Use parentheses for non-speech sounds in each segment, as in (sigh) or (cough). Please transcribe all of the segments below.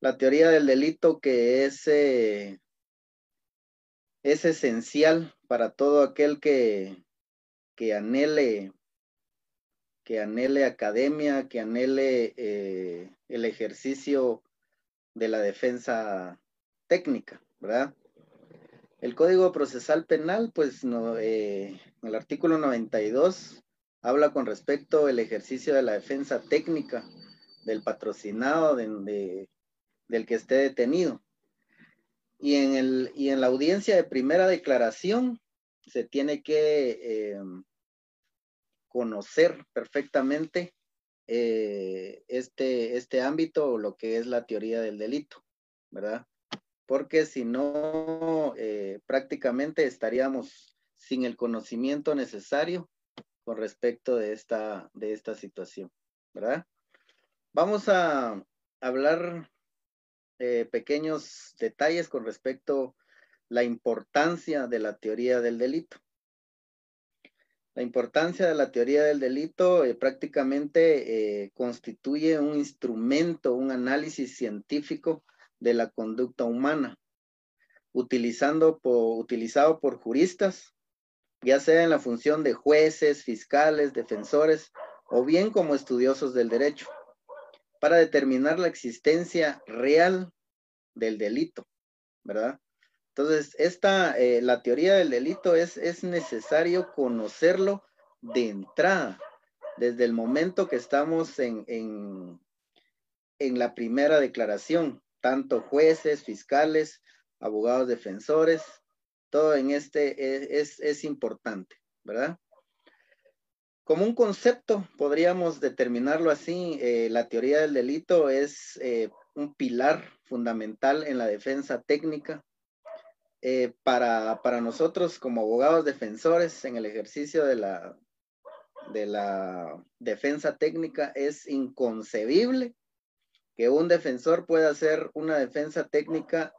la teoría del delito que es, eh, es esencial para todo aquel que, que anhele que anhele academia, que anhele eh, el ejercicio de la defensa técnica, ¿verdad? El Código Procesal Penal, pues no, eh, el artículo 92 habla con respecto al ejercicio de la defensa técnica del patrocinado de, del que esté detenido. Y en, el, y en la audiencia de primera declaración se tiene que eh, conocer perfectamente eh, este, este ámbito o lo que es la teoría del delito, ¿verdad? Porque si no, eh, prácticamente estaríamos sin el conocimiento necesario con respecto de esta, de esta situación, ¿verdad? Vamos a hablar eh, pequeños detalles con respecto a la importancia de la teoría del delito. La importancia de la teoría del delito eh, prácticamente eh, constituye un instrumento, un análisis científico de la conducta humana, utilizando utilizado por juristas, ya sea en la función de jueces, fiscales, defensores o bien como estudiosos del derecho, para determinar la existencia real del delito, ¿verdad? Entonces, esta, eh, la teoría del delito es, es necesario conocerlo de entrada, desde el momento que estamos en, en, en la primera declaración, tanto jueces, fiscales, abogados defensores, todo en este e, es, es, importante, ¿verdad? Como un concepto, podríamos determinarlo así, eh, la teoría del delito es eh, un pilar fundamental en la defensa técnica eh, para, para, nosotros como abogados defensores en el ejercicio de la, de la defensa técnica es inconcebible que un defensor pueda hacer una defensa técnica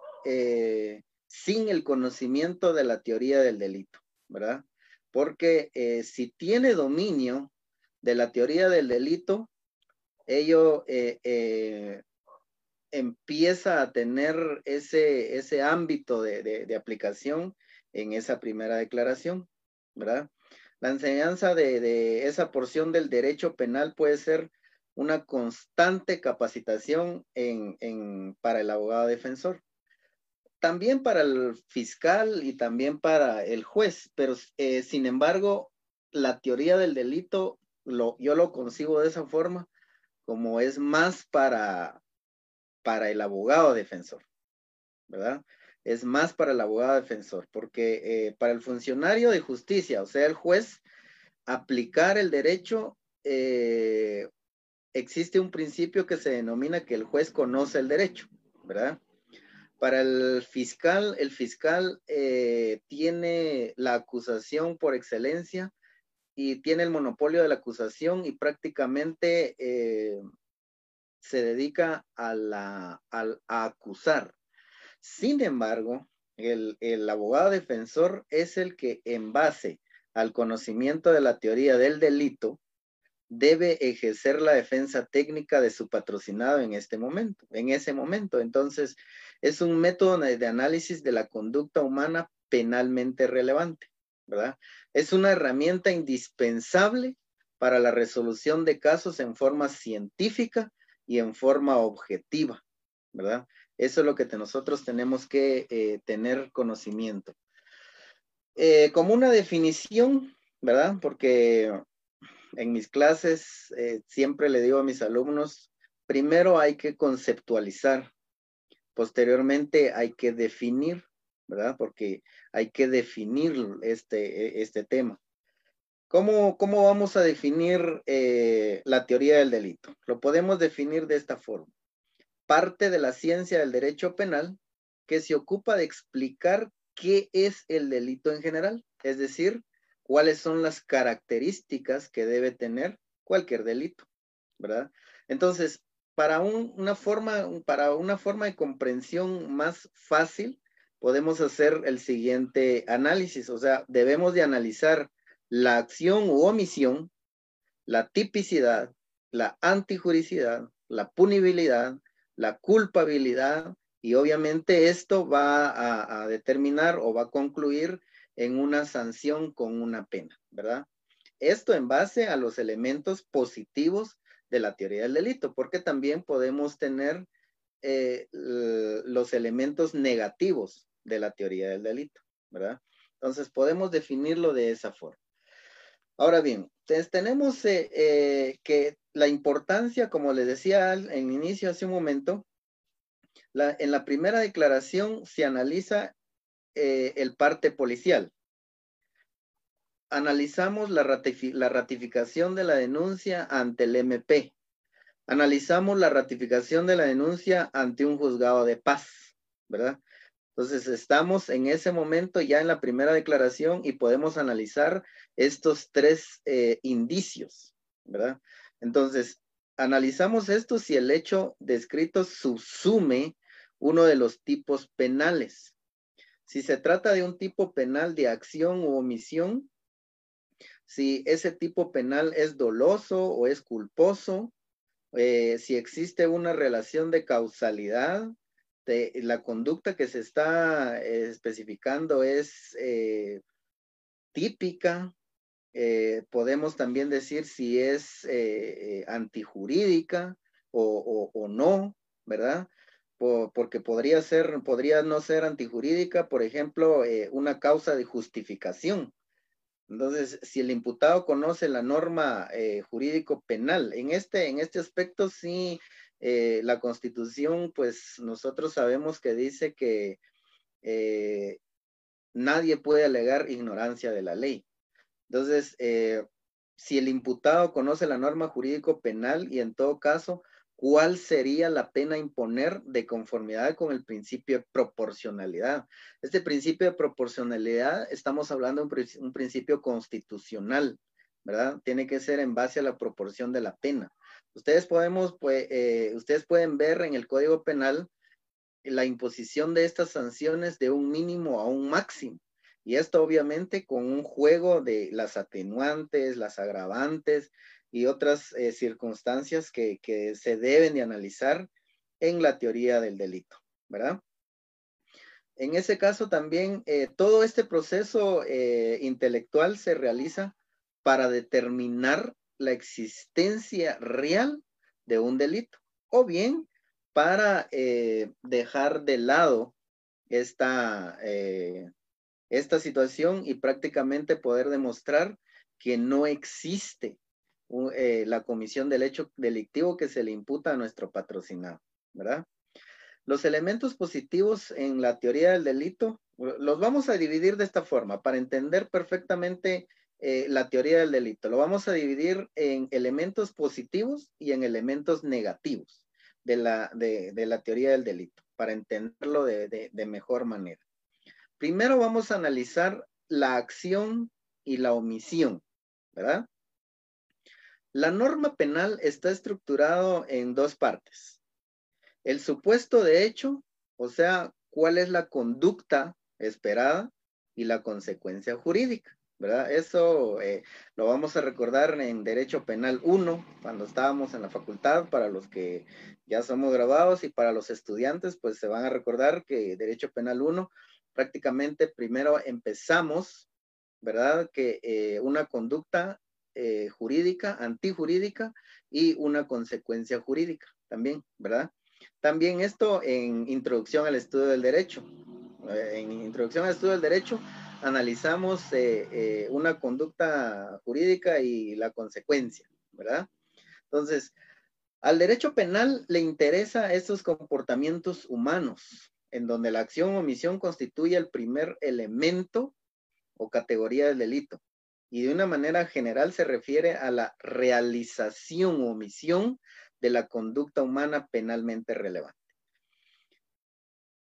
sin el conocimiento de la teoría del delito, ¿verdad? Porque eh, si tiene dominio de la teoría del delito, ello empieza a tener ese, ese ámbito de, aplicación en esa primera declaración, ¿verdad? La enseñanza de, esa porción del derecho penal puede ser una constante capacitación en, para el abogado defensor. También para el fiscal y también para el juez, pero eh, sin embargo, la teoría del delito, lo, yo lo concibo de esa forma, como es más para, para el abogado defensor, ¿verdad? Es más para el abogado defensor, porque eh, para el funcionario de justicia, o sea, el juez, aplicar el derecho, eh, existe un principio que se denomina que el juez conoce el derecho, ¿verdad? Para el fiscal, el fiscal eh, tiene la acusación por excelencia y tiene el monopolio de la acusación y prácticamente se dedica a, acusar. Sin embargo, el, el, abogado defensor es el que en base al conocimiento de la teoría del delito debe ejercer la defensa técnica de su patrocinado en este momento, en ese momento. Entonces, es un método de análisis de la conducta humana penalmente relevante, ¿verdad? Es una herramienta indispensable para la resolución de casos en forma científica y en forma objetiva, ¿verdad? Eso es lo que nosotros tenemos que eh, tener conocimiento. Eh, como una definición, ¿verdad? Porque en mis clases eh, siempre le digo a mis alumnos, primero hay que conceptualizar, posteriormente hay que definir, ¿verdad? Porque hay que definir este, este tema. ¿Cómo, vamos a definir eh, la teoría del delito? Lo podemos definir de esta forma. Parte de la ciencia del derecho penal que se ocupa de explicar qué es el delito en general, es decir, cuáles son las características que debe tener cualquier delito, ¿verdad? Entonces, para una forma, para una forma de comprensión más fácil, podemos hacer el siguiente análisis, o sea, debemos de analizar la acción u omisión, la tipicidad, la antijuricidad, la punibilidad, la culpabilidad y obviamente esto va a, determinar o va a concluir en una sanción con una pena, ¿verdad? Esto en base a los elementos positivos de la teoría del delito, porque también podemos tener eh, los elementos negativos de la teoría del delito, ¿verdad? Entonces podemos definirlo de esa forma. Ahora bien, tenemos eh, eh, que la importancia, como les decía en inicio hace un momento, en la primera declaración se analiza el parte policial. Analizamos la, ratificación de la denuncia ante el MP. Analizamos la ratificación de la denuncia ante un juzgado de paz, ¿verdad? Entonces, estamos en ese momento ya en la primera declaración y podemos analizar estos tres eh, indicios, ¿verdad? Entonces, analizamos esto si el hecho descrito subsume uno de los tipos penales. Si se trata de un tipo penal de acción u omisión, si ese tipo penal es doloso o es culposo, eh, si existe una relación de causalidad, la conducta que se está eh, especificando es eh, típica. Podemos también decir si es antijurídica o, o, no, ¿verdad? porque podría ser, podría no ser antijurídica, por ejemplo, una causa de justificación. Entonces, si el imputado conoce la norma jurídico penal, en este, en este aspecto sí eh, la constitución, pues nosotros sabemos que dice que eh, nadie puede alegar ignorancia de la ley. Entonces, eh, si el imputado conoce la norma jurídico penal y en todo caso, ¿cuál sería la pena imponer de conformidad con el principio de proporcionalidad? Este principio de proporcionalidad, estamos hablando de un, principio constitucional, ¿verdad? Tiene que ser en base a la proporción de la pena. Pues, eh, ustedes pueden ver en el Código Penal la imposición de estas sanciones de un mínimo a un máximo. Y esto obviamente con un juego de las atenuantes, las agravantes y otras eh, circunstancias que, se deben de analizar en la teoría del delito, ¿verdad? En ese caso también eh, todo este proceso intelectual se realiza para determinar la existencia real de un delito o bien para eh, dejar de lado esta, eh, esta situación y prácticamente poder demostrar que no existe eh, la comisión del hecho delictivo que se le imputa a nuestro patrocinado, ¿verdad? Los elementos positivos en la teoría del delito los vamos a dividir de esta forma para entender perfectamente eh, la teoría del delito. Lo vamos a dividir en elementos positivos y en elementos negativos de la, de, la teoría del delito, para entenderlo de, mejor manera. Primero vamos a analizar la acción y la omisión, ¿verdad? La norma penal está estructurado en dos partes. El supuesto de hecho, o sea, cuál es la conducta esperada y la consecuencia jurídica. ¿verdad? Eso eh, lo vamos a recordar en Derecho Penal 1, cuando estábamos en la facultad, para los que ya somos grabados y para los estudiantes, pues se van a recordar que Derecho Penal 1, prácticamente primero empezamos, ¿verdad? Que eh, una conducta eh, jurídica, antijurídica y una consecuencia jurídica también, ¿verdad? También esto en Introducción al Estudio del Derecho. En Introducción al Estudio del Derecho analizamos eh, eh, una conducta jurídica y la consecuencia, ¿verdad? Entonces, al derecho penal le interesa estos comportamientos humanos, en donde la acción o omisión constituye el primer elemento o categoría del delito. Y de una manera general se refiere a la realización o omisión de la conducta humana penalmente relevante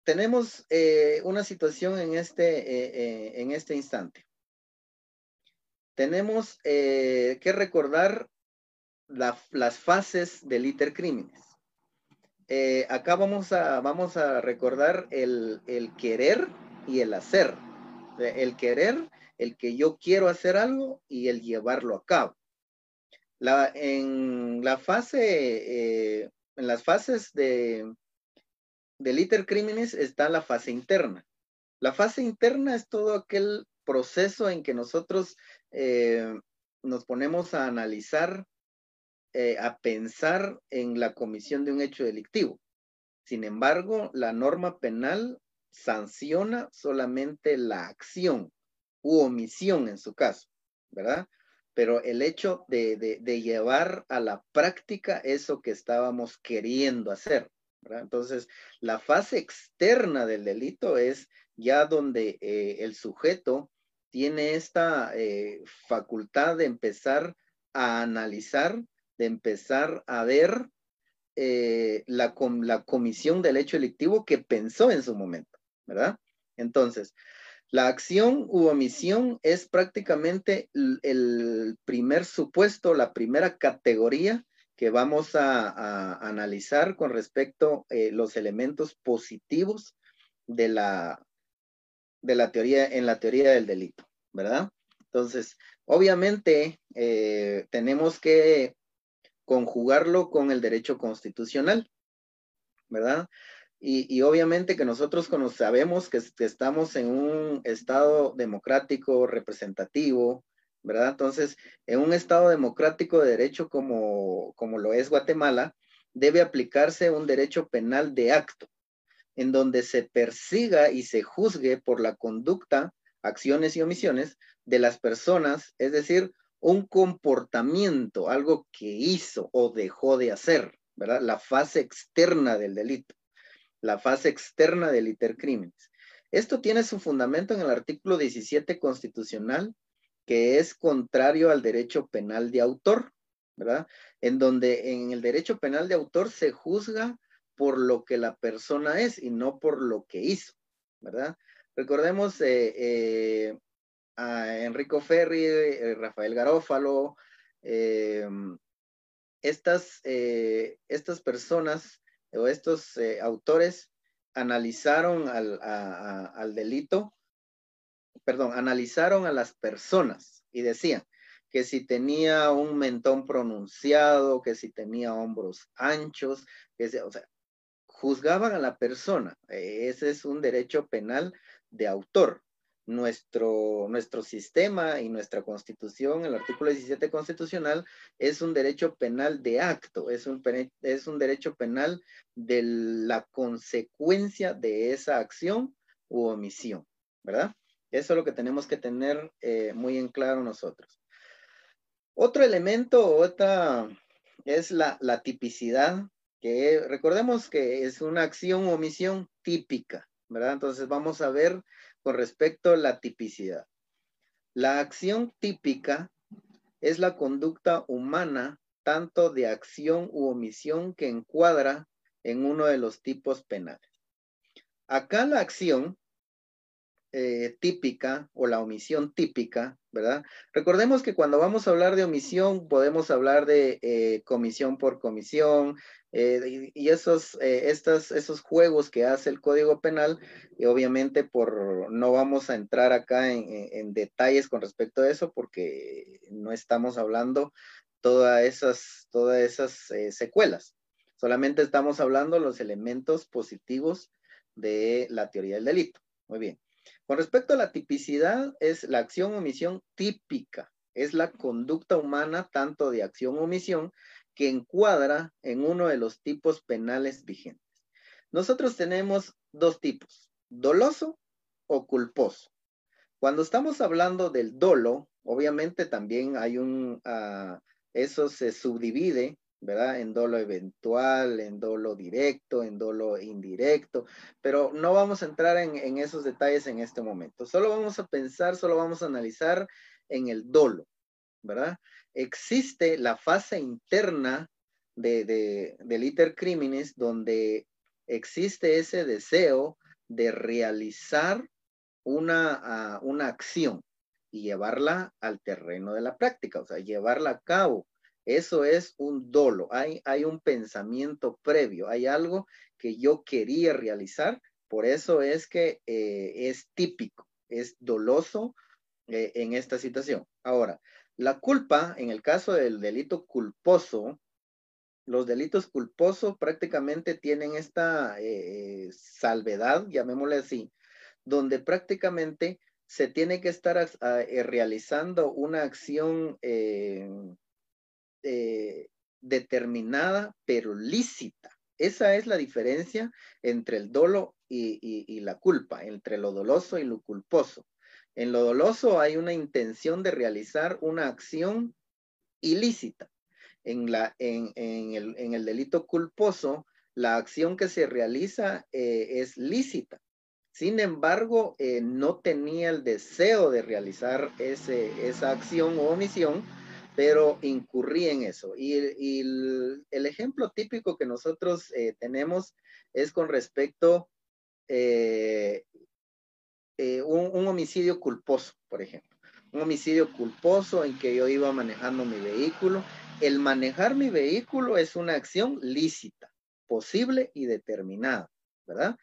tenemos eh, una situación en este, eh, eh, en este instante. Tenemos que recordar las fases del ITER crímenes. acá vamos a, vamos a recordar el, el querer y el hacer. El querer, el que yo quiero hacer algo y el llevarlo a cabo. La, en la fase en las fases de, del iter criminis está la fase interna. La fase interna es todo aquel proceso en que nosotros eh, nos ponemos a analizar, eh, a pensar en la comisión de un hecho delictivo. Sin embargo, la norma penal sanciona solamente la acción u omisión en su caso, ¿verdad? Pero el hecho de, de llevar a la práctica eso que estábamos queriendo hacer. Entonces, la fase externa del delito es ya donde eh, el sujeto tiene esta eh, facultad de empezar a analizar, de empezar a ver eh, la, la comisión del hecho delictivo que pensó en su momento, ¿verdad? Entonces, la acción u omisión es prácticamente el primer supuesto, la primera categoría que vamos a, analizar con respecto a eh, los elementos positivos de la, de la teoría, en la teoría del delito, ¿verdad? Entonces, obviamente, eh, tenemos que conjugarlo con el derecho constitucional, ¿verdad? Y, obviamente que nosotros sabemos que, estamos en un estado democrático representativo, ¿verdad? Entonces, en un Estado democrático de derecho como, como lo es Guatemala, debe aplicarse un derecho penal de acto, en donde se persiga y se juzgue por la conducta, acciones y omisiones de las personas, es decir, un comportamiento, algo que hizo o dejó de hacer, ¿verdad? La fase externa del delito, la fase externa del iter crímenes. Esto tiene su fundamento en el artículo 17 constitucional que es contrario al derecho penal de autor, ¿verdad? En donde en el derecho penal de autor se juzga por lo que la persona es y no por lo que hizo, ¿verdad? Recordemos eh, eh, a Enrico Ferri, eh, Rafael Garófalo, estas, estas personas estos autores analizaron al, al delito perdón, analizaron a las personas y decían que si tenía un mentón pronunciado, que si tenía hombros anchos, que o sea, juzgaban a la persona. Ese es un derecho penal de autor. Nuestro, nuestro sistema y nuestra constitución, el artículo 17 constitucional, es un derecho penal de acto, es un, es un derecho penal de la consecuencia de esa acción u omisión, ¿verdad? Eso es lo que tenemos que tener eh, muy en claro nosotros. Otro elemento, otra, es la, tipicidad, que recordemos que es una acción o omisión típica, ¿verdad? Entonces vamos a ver con respecto a la tipicidad. La acción típica es la conducta humana, tanto de acción u omisión que encuadra en uno de los tipos penales. Acá la acción eh, típica o la omisión típica, ¿verdad? Recordemos que cuando vamos a hablar de omisión podemos hablar de eh, comisión por comisión eh, y, esos, estas, esos juegos que hace el Código Penal y obviamente por no vamos a entrar acá en, detalles con respecto a eso porque no estamos hablando todas esas, todas esas secuelas. Solamente estamos hablando los elementos positivos de la teoría del delito. Muy bien. Con respecto a la tipicidad, es la acción o omisión típica, es la conducta humana tanto de acción o omisión que encuadra en uno de los tipos penales vigentes. Nosotros tenemos dos tipos, doloso o culposo. Cuando estamos hablando del dolo, obviamente también hay un, uh, eso se subdivide ¿verdad? En dolo eventual, en dolo directo, en dolo indirecto, pero no vamos a entrar en, esos detalles en este momento. Solo vamos a pensar, solo vamos a analizar en el dolo, ¿verdad? Existe la fase interna de, de, del iter criminis donde existe ese deseo de realizar una, ah, una acción y llevarla al terreno de la práctica, o sea, llevarla a cabo eso es un dolo, hay, hay un pensamiento previo, hay algo que yo quería realizar, por eso es que eh, es típico, es doloso eh, en esta situación. Ahora, la culpa, en el caso del delito culposo, los delitos culposos prácticamente tienen esta eh, salvedad, llamémosle así, donde prácticamente se tiene que estar realizando una acción eh, determinada, pero lícita. Esa es la diferencia entre el dolo y, la culpa, entre lo doloso y lo culposo. En lo doloso hay una intención de realizar una acción ilícita. En, la, en, el, delito culposo, la acción que se realiza eh, es lícita. Sin embargo, eh, no tenía el deseo de realizar ese, esa acción o omisión, pero incurrí en eso. Y, el, ejemplo típico que nosotros eh, tenemos es con respecto a un, un, homicidio culposo, por ejemplo. Un homicidio culposo en que yo iba manejando mi vehículo. El manejar mi vehículo es una acción lícita, posible y determinada, ¿verdad?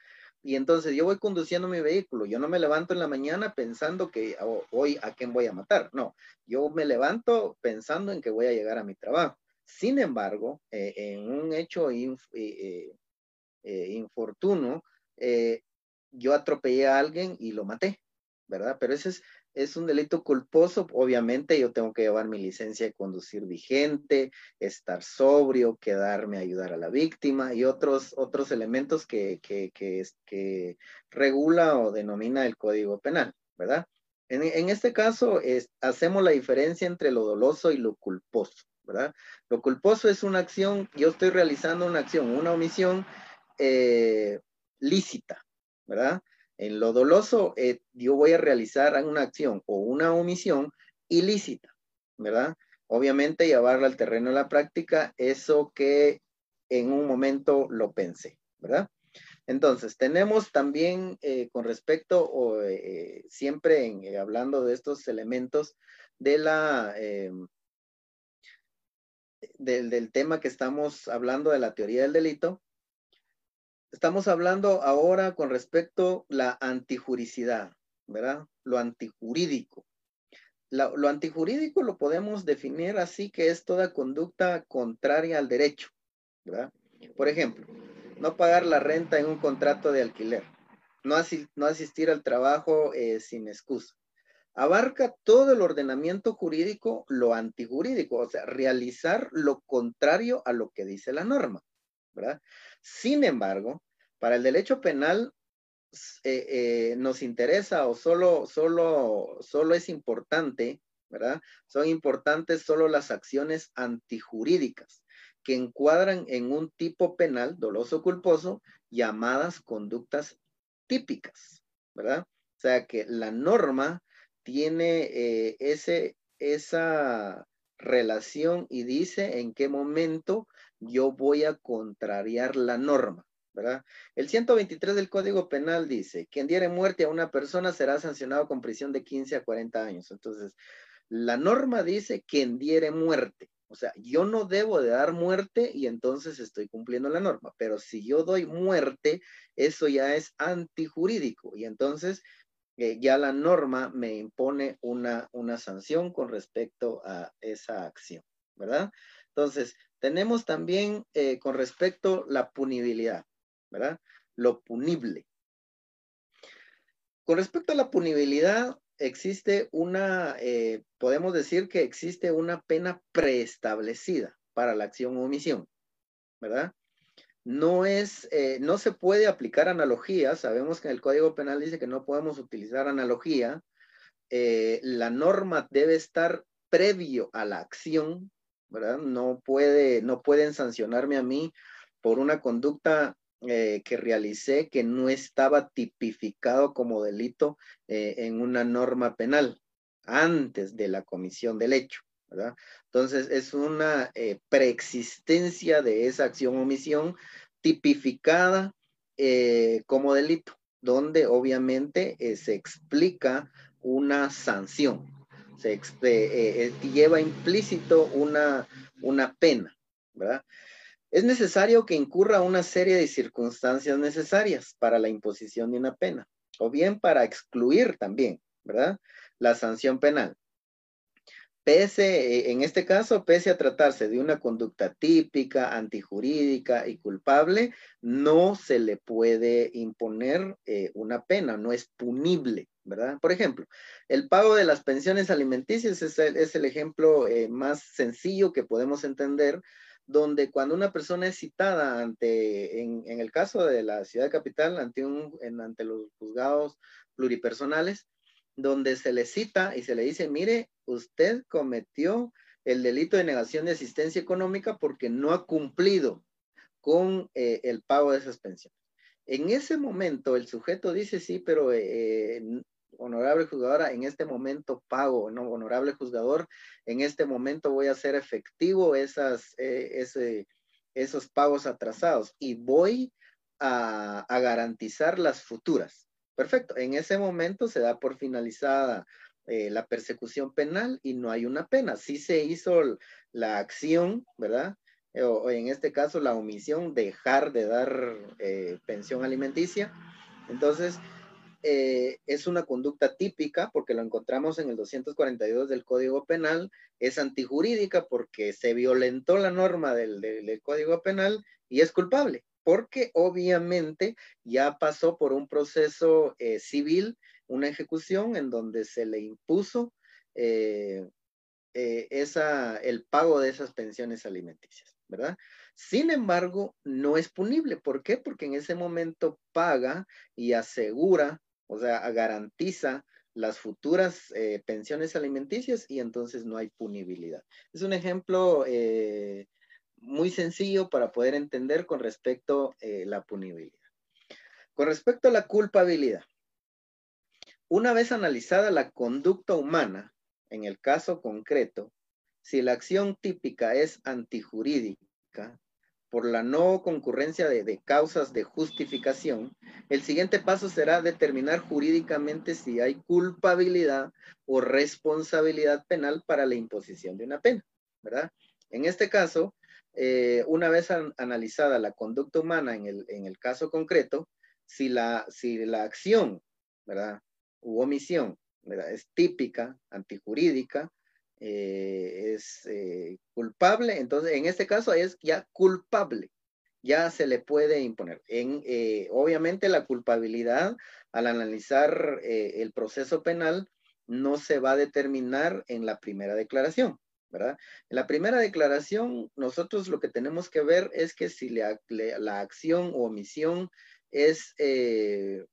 Y entonces yo voy conduciendo mi vehículo, yo no me levanto en la mañana pensando que hoy a quién voy a matar, no, yo me levanto pensando en que voy a llegar a mi trabajo. Sin embargo, eh, en un hecho eh, eh, infortuno, yo atropellé a alguien y lo maté, ¿verdad? Pero ese es es un delito culposo, obviamente yo tengo que llevar mi licencia de conducir vigente, estar sobrio, quedarme a ayudar a la víctima y otros, otros elementos que, que, que, regula o denomina el Código Penal, ¿verdad? En, este caso, hacemos la diferencia entre lo doloso y lo culposo, ¿verdad? Lo culposo es una acción, yo estoy realizando una acción, una omisión eh, lícita, ¿verdad? En lo doloso, eh, yo voy a realizar una acción o una omisión ilícita, ¿verdad? Obviamente llevarla al terreno de la práctica, eso que en un momento lo pensé, ¿verdad? Entonces, tenemos también eh, con respecto, o, eh, siempre hablando de estos elementos de la, del, del tema que estamos hablando de la teoría del delito, Estamos hablando ahora con respecto a la antijuricidad, ¿verdad? Lo antijurídico. lo antijurídico lo podemos definir así que es toda conducta contraria al derecho, ¿verdad? Por ejemplo, no pagar la renta en un contrato de alquiler, no, asistir al trabajo eh, sin excusa. Abarca todo el ordenamiento jurídico, lo antijurídico, o sea, realizar lo contrario a lo que dice la norma, ¿verdad? Sin embargo, para el derecho penal eh, eh, nos interesa o solo, solo, solo es importante, ¿verdad? Son importantes solo las acciones antijurídicas que encuadran en un tipo penal doloso culposo llamadas conductas típicas, ¿verdad? O sea que la norma tiene eh, ese, esa relación y dice en qué momento yo voy a contrariar la norma, ¿verdad? El 123 del Código Penal dice, quien diere muerte a una persona será sancionado con prisión de 15 a 40 años. Entonces, la norma dice quien diere muerte. O sea, yo no debo de dar muerte y entonces estoy cumpliendo la norma. Pero si yo doy muerte, eso ya es antijurídico. Y entonces eh, ya la norma me impone una, una sanción con respecto a esa acción, ¿verdad? Entonces, tenemos también eh, con respecto la punibilidad, ¿verdad? Lo punible. Con respecto a la punibilidad, existe una, eh, podemos decir que existe una pena preestablecida para la acción o omisión, ¿verdad? No es, eh, no se puede aplicar analogía. Sabemos que en el Código Penal dice que no podemos utilizar analogía. la norma debe estar previo a la acción ¿verdad? No, puede, no pueden sancionarme a mí por una conducta eh, que realicé que no estaba tipificado como delito eh, en una norma penal antes de la comisión del hecho, ¿verdad? Entonces es una eh, preexistencia de esa acción omisión tipificada como delito, donde obviamente se explica una sanción, se lleva implícito una, una pena, ¿verdad? Es necesario que incurra una serie de circunstancias necesarias para la imposición de una pena, o bien para excluir también, ¿verdad? La sanción penal. pese, eh, en este caso, pese a tratarse de una conducta típica, antijurídica y culpable, no se le puede imponer eh, una pena, no es punible, ¿verdad? Por ejemplo, el pago de las pensiones alimenticias es el, ejemplo eh, más sencillo que podemos entender, donde cuando una persona es citada ante, en, el caso de la ciudad capital, ante, un, ante los juzgados pluripersonales, donde se le cita y se le dice, mire, usted cometió el delito de negación de asistencia económica porque no ha cumplido con eh, el pago de esas pensiones. En ese momento el sujeto dice, sí, pero eh, honorable juzgadora, en este momento pago, no, honorable juzgador, en este momento voy a hacer efectivo esas, eh, esos pagos atrasados y voy a garantizar las futuras. Perfecto. En ese momento se da por finalizada eh, la persecución penal y no hay una pena. Sí se hizo la acción, ¿verdad? O, en este caso la omisión, dejar de dar eh, pensión alimenticia. Entonces, es una conducta típica porque lo encontramos en el 242 del Código Penal, es antijurídica porque se violentó la norma del Código Penal y es culpable porque obviamente ya pasó por un proceso eh, civil, una ejecución en donde se le impuso eh, eh, esa, el pago de esas pensiones alimenticias, ¿verdad? Sin embargo, no es punible. ¿Por qué? Porque en ese momento paga y asegura, o sea, garantiza las futuras pensiones alimenticias y entonces no hay punibilidad. Es un ejemplo muy sencillo para poder entender con respecto a eh, la punibilidad. Con respecto a la culpabilidad, una vez analizada la conducta humana, en el caso concreto, si la acción típica es antijurídica por la no concurrencia de, causas de justificación, el siguiente paso será determinar jurídicamente si hay culpabilidad o responsabilidad penal para la imposición de una pena, ¿verdad? En este caso, eh, una vez analizada la conducta humana en el, caso concreto, si la, si la acción, ¿verdad? U omisión, ¿verdad? Es típica, antijurídica, eh, es eh, culpable, entonces en este caso es ya culpable, ya se le puede imponer. En, obviamente la culpabilidad al analizar el proceso penal no se va a determinar en la primera declaración, ¿verdad? En la primera declaración, nosotros lo que tenemos que ver es que si la, acción o omisión es eh,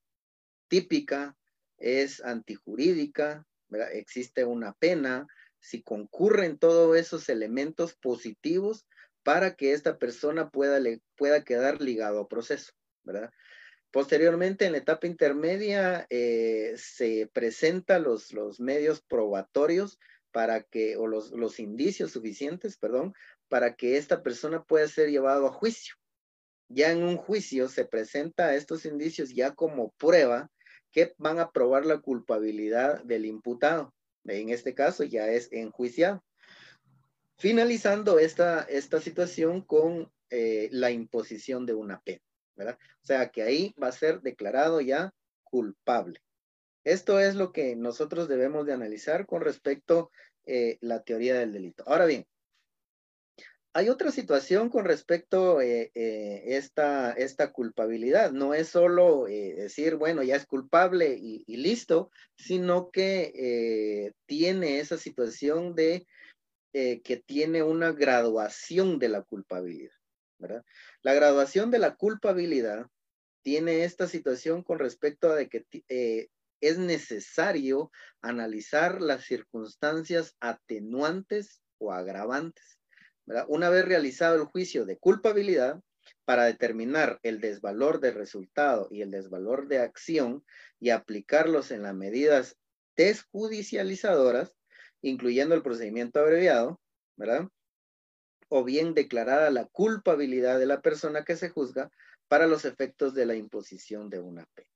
típica, es antijurídica. Existe una pena, si concurren todos esos elementos positivos para que esta persona pueda, le, pueda quedar ligado al proceso, ¿verdad? Posteriormente, en la etapa intermedia, eh, se presentan los, los medios probatorios para que, o los, los indicios suficientes, perdón, para que esta persona pueda ser llevado a juicio. Ya en un juicio se presenta estos indicios ya como prueba que van a probar la culpabilidad del imputado. En este caso ya es enjuiciado. Finalizando esta, esta situación con eh, la imposición de una pena, ¿verdad? O sea que ahí va a ser declarado ya culpable. Esto es lo que nosotros debemos de analizar con respecto a eh, la teoría del delito. Ahora bien, hay otra situación con respecto a eh, eh, esta, esta culpabilidad. No es solo decir, bueno, ya es culpable y, listo, sino que tiene esa situación de que tiene una graduación de la culpabilidad. La graduación de la culpabilidad tiene esta situación con respecto a de que es necesario analizar las circunstancias atenuantes o agravantes. Una vez realizado el juicio de culpabilidad, para determinar el desvalor de resultado y el desvalor de acción y aplicarlos en las medidas desjudicializadoras, incluyendo el procedimiento abreviado. O bien declarada la culpabilidad de la persona que se juzga para los efectos de la imposición de una pena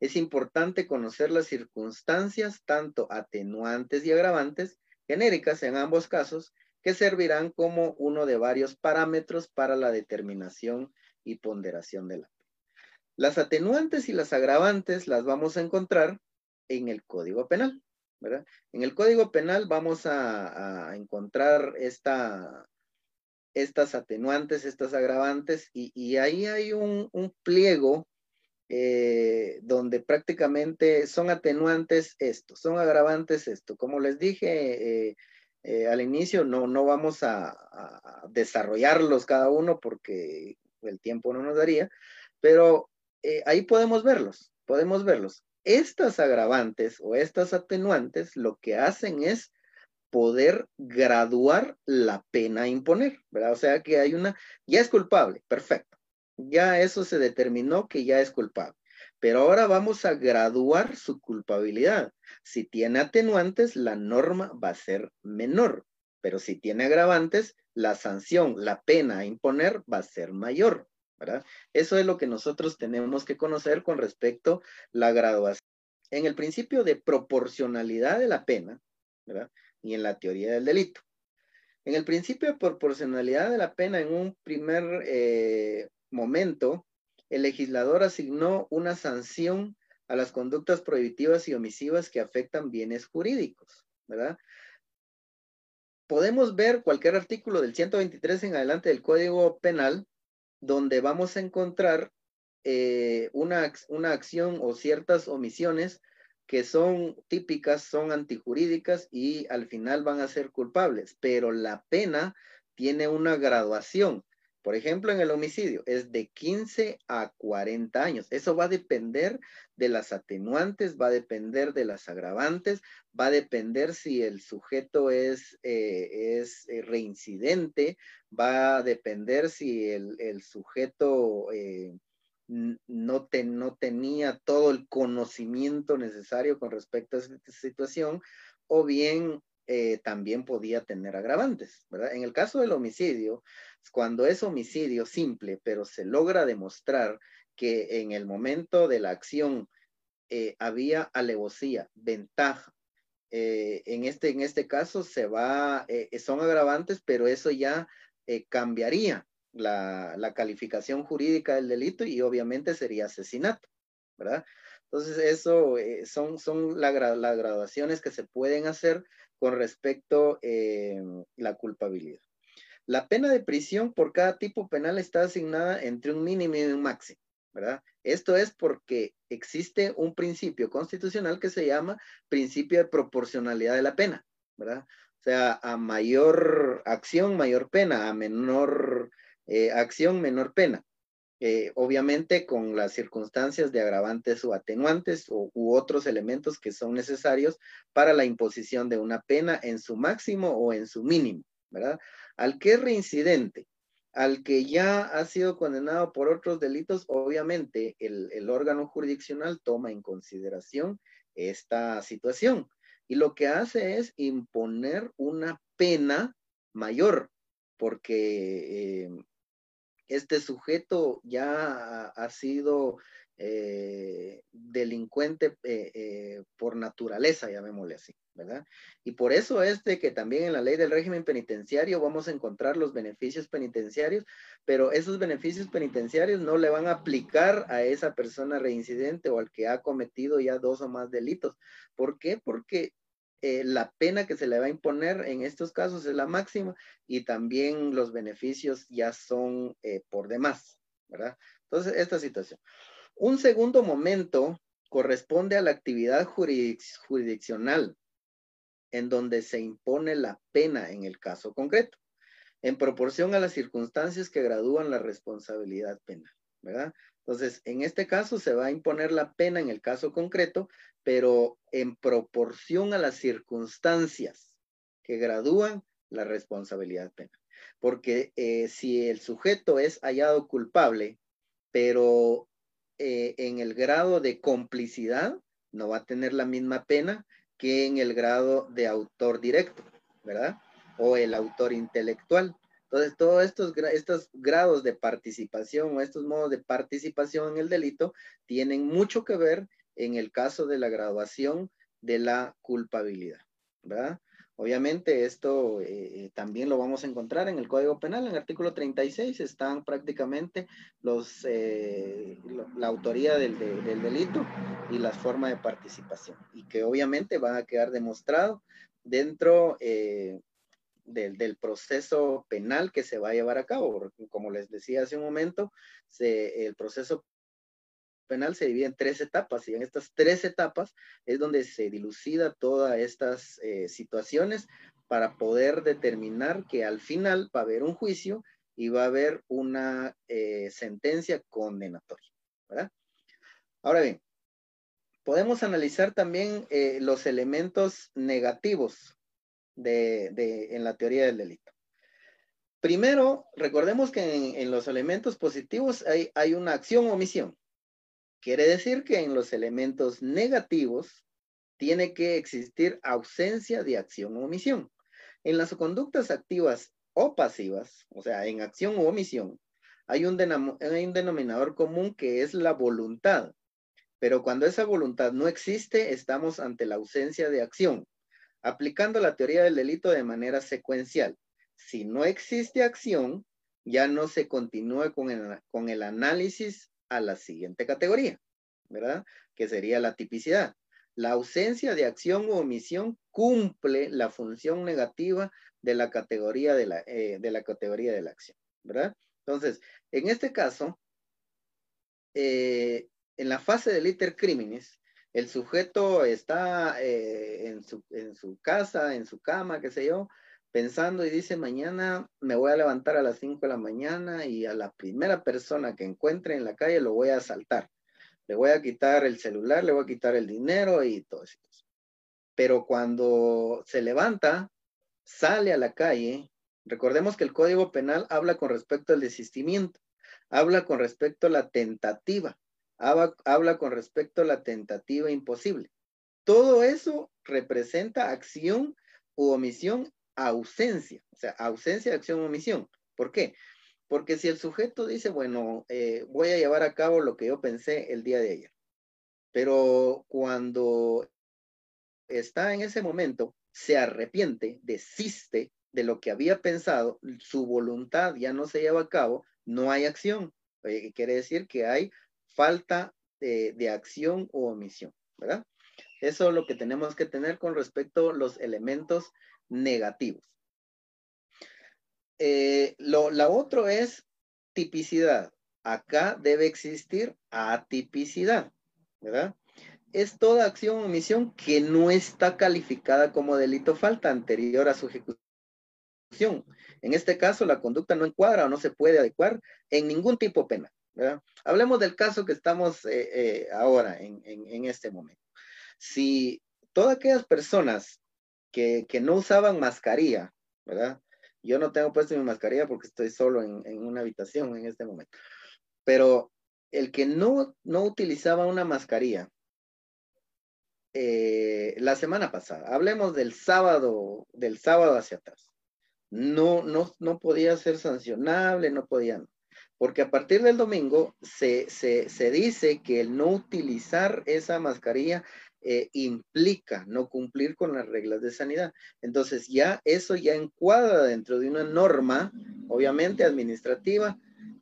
es importante conocer las circunstancias, tanto atenuantes y agravantes, genéricas en ambos casos, que servirán como uno de varios parámetros para la determinación y ponderación de la. Las atenuantes y las agravantes las vamos a encontrar en el Código Penal, ¿verdad? En el Código Penal vamos a, encontrar esta, estas atenuantes, estas agravantes, y, ahí hay un, pliego eh, donde prácticamente son atenuantes esto, son agravantes esto. Como les dije eh, eh, al inicio, no, no vamos a, desarrollarlos cada uno porque el tiempo no nos daría, pero ahí podemos verlos, podemos verlos. Estas agravantes o estas atenuantes lo que hacen es poder graduar la pena a imponer, ¿verdad? O sea que hay una, ya es culpable, perfecto. Ya eso se determinó que ya es culpable. Pero ahora vamos a graduar su culpabilidad. Si tiene atenuantes, la norma va a ser menor. Pero si tiene agravantes, la sanción, la pena a imponer va a ser mayor. Eso es lo que nosotros tenemos que conocer con respecto a la graduación. En el principio de proporcionalidad de la pena. Y en la teoría del delito. En el principio de proporcionalidad de la pena, en un primer eh, momento, el legislador asignó una sanción a las conductas prohibitivas y omisivas que afectan bienes jurídicos, ¿verdad? Podemos ver cualquier artículo del 123 en adelante del Código Penal donde vamos a encontrar eh, una, una acción o ciertas omisiones que son típicas, son antijurídicas y al final van a ser culpables, pero la pena tiene una graduación. Por ejemplo, en el homicidio es de 15 a 40 años. Eso va a depender de las atenuantes, va a depender de las agravantes, va a depender si el sujeto es, eh, es eh, reincidente, va a depender si el, sujeto eh, no, no tenía todo el conocimiento necesario con respecto a esta situación o bien también podía tener agravantes, ¿verdad? En el caso del homicidio, cuando es homicidio simple, pero se logra demostrar que en el momento de la acción eh, había alevosía, ventaja. Eh, en, este, en este caso se va, eh, son agravantes, pero eso ya cambiaría la, la, calificación jurídica del delito y obviamente sería asesinato, ¿verdad? Entonces, eso son, son las graduaciones que se pueden hacer con respecto a la culpabilidad. La pena de prisión por cada tipo penal está asignada entre un mínimo y un máximo, ¿verdad? Esto es porque existe un principio constitucional que se llama principio de proporcionalidad de la pena, ¿verdad? O sea, a mayor acción, mayor pena, a menor eh, acción, menor pena. Eh, obviamente con las circunstancias de agravantes o atenuantes u otros elementos que son necesarios para la imposición de una pena en su máximo o en su mínimo, ¿verdad? Al que es reincidente, al que ya ha sido condenado por otros delitos, obviamente el, órgano jurisdiccional toma en consideración esta situación. Y lo que hace es imponer una pena mayor, porque eh, este sujeto ya ha sido eh, delincuente eh, por naturaleza, llamémosle así, ¿verdad? Y por eso es de que también en la ley del régimen penitenciario vamos a encontrar los beneficios penitenciarios, pero esos beneficios penitenciarios no le van a aplicar a esa persona reincidente o al que ha cometido ya dos o más delitos. ¿Por qué? Porque la pena que se le va a imponer en estos casos es la máxima y también los beneficios ya son por demás, ¿verdad? Entonces, esta situación. Un segundo momento corresponde a la actividad jurisdiccional, en donde se impone la pena en el caso concreto, en proporción a las circunstancias que gradúan la responsabilidad penal, ¿verdad? Entonces, en este caso se va a imponer la pena en el caso concreto, pero en proporción a las circunstancias que gradúan la responsabilidad penal. Porque eh, si el sujeto es hallado culpable, pero eh, en el grado de complicidad no va a tener la misma pena que en el grado de autor directo, ¿verdad? O el autor intelectual. Entonces, todos estos, estos grados de participación o estos modos de participación en el delito tienen mucho que ver en el caso de la graduación de la culpabilidad, ¿verdad? Obviamente esto eh, también lo vamos a encontrar en el Código Penal, en el artículo 36 están prácticamente los, eh, la autoría del, del, delito y las formas de participación y que obviamente van a quedar demostrado dentro eh, del, del, proceso penal que se va a llevar a cabo. Como les decía hace un momento, el proceso penal se divide en tres etapas y en estas tres etapas es donde se dilucida todas estas eh, situaciones para poder determinar que al final va a haber un juicio y va a haber una eh, sentencia condenatoria. ¿verdad? Ahora bien, podemos analizar también eh, los elementos negativos de, en la teoría del delito. Primero, recordemos que en, los elementos positivos hay, hay una acción o omisión. Quiere decir que en los elementos negativos tiene que existir ausencia de acción o omisión. En las conductas activas o pasivas, o sea, en acción o omisión, hay un, denominador común que es la voluntad. Pero cuando esa voluntad no existe, estamos ante la ausencia de acción, aplicando la teoría del delito de manera secuencial. Si no existe acción, ya no se continúa con el análisis a la siguiente categoría, ¿verdad? Que sería la tipicidad. La ausencia de acción u omisión cumple la función negativa de la categoría de la, eh, de la categoría de la acción, ¿verdad? Entonces, en este caso, eh, en la fase del iter criminis, el sujeto está eh, en, su, en su casa, en su cama, qué sé yo, pensando y dice, mañana me voy a levantar a las 5 de la mañana y a la primera persona que encuentre en la calle lo voy a asaltar. Le voy a quitar el celular, le voy a quitar el dinero y todo eso. Pero cuando se levanta, sale a la calle, recordemos que el Código Penal habla con respecto al desistimiento, habla con respecto a la tentativa, habla, habla con respecto a la tentativa imposible. Todo eso representa acción u omisión ausencia, o sea, ausencia de acción o omisión. ¿Por qué? Porque si el sujeto dice, bueno, eh, voy a llevar a cabo lo que yo pensé el día de ayer, pero cuando está en ese momento, se arrepiente, desiste de lo que había pensado, su voluntad ya no se lleva a cabo, no hay acción. Eh, quiere decir que hay falta de, acción o omisión, ¿verdad? Eso es lo que tenemos que tener con respecto a los elementos negativos. Eh, lo, la otro es tipicidad. Acá debe existir atipicidad, ¿verdad? Es toda acción o omisión que no está calificada como delito falta anterior a su ejecución. En este caso, la conducta no encuadra o no se puede adecuar en ningún tipo penal. ¿verdad? Hablemos del caso que estamos eh, eh, ahora, en, en, en, este momento. Si todas aquellas personas que, no usaban mascarilla, ¿verdad? Yo no tengo puesto mi mascarilla porque estoy solo en, una habitación en este momento. Pero el que no, no utilizaba una mascarilla, eh, la semana pasada, hablemos del sábado, del sábado hacia atrás, no, no, no podía ser sancionable, no podían, porque a partir del domingo se, se, se dice que el no utilizar esa mascarilla eh, implica no cumplir con las reglas de sanidad. Entonces ya eso ya encuadra dentro de una norma, obviamente administrativa,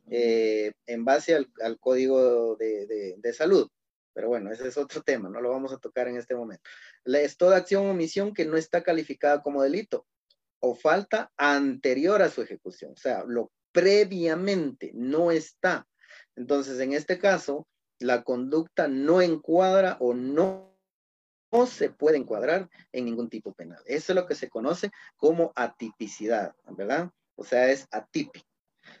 eh, en base al, código de, salud. Pero bueno, ese es otro tema, no lo vamos a tocar en este momento. es toda acción o omisión que no está calificada como delito o falta anterior a su ejecución, o sea, lo previamente no está. Entonces, en este caso, la conducta no encuadra o no se puede encuadrar en ningún tipo penal. Eso es lo que se conoce como atipicidad, ¿verdad? O sea, es atípico.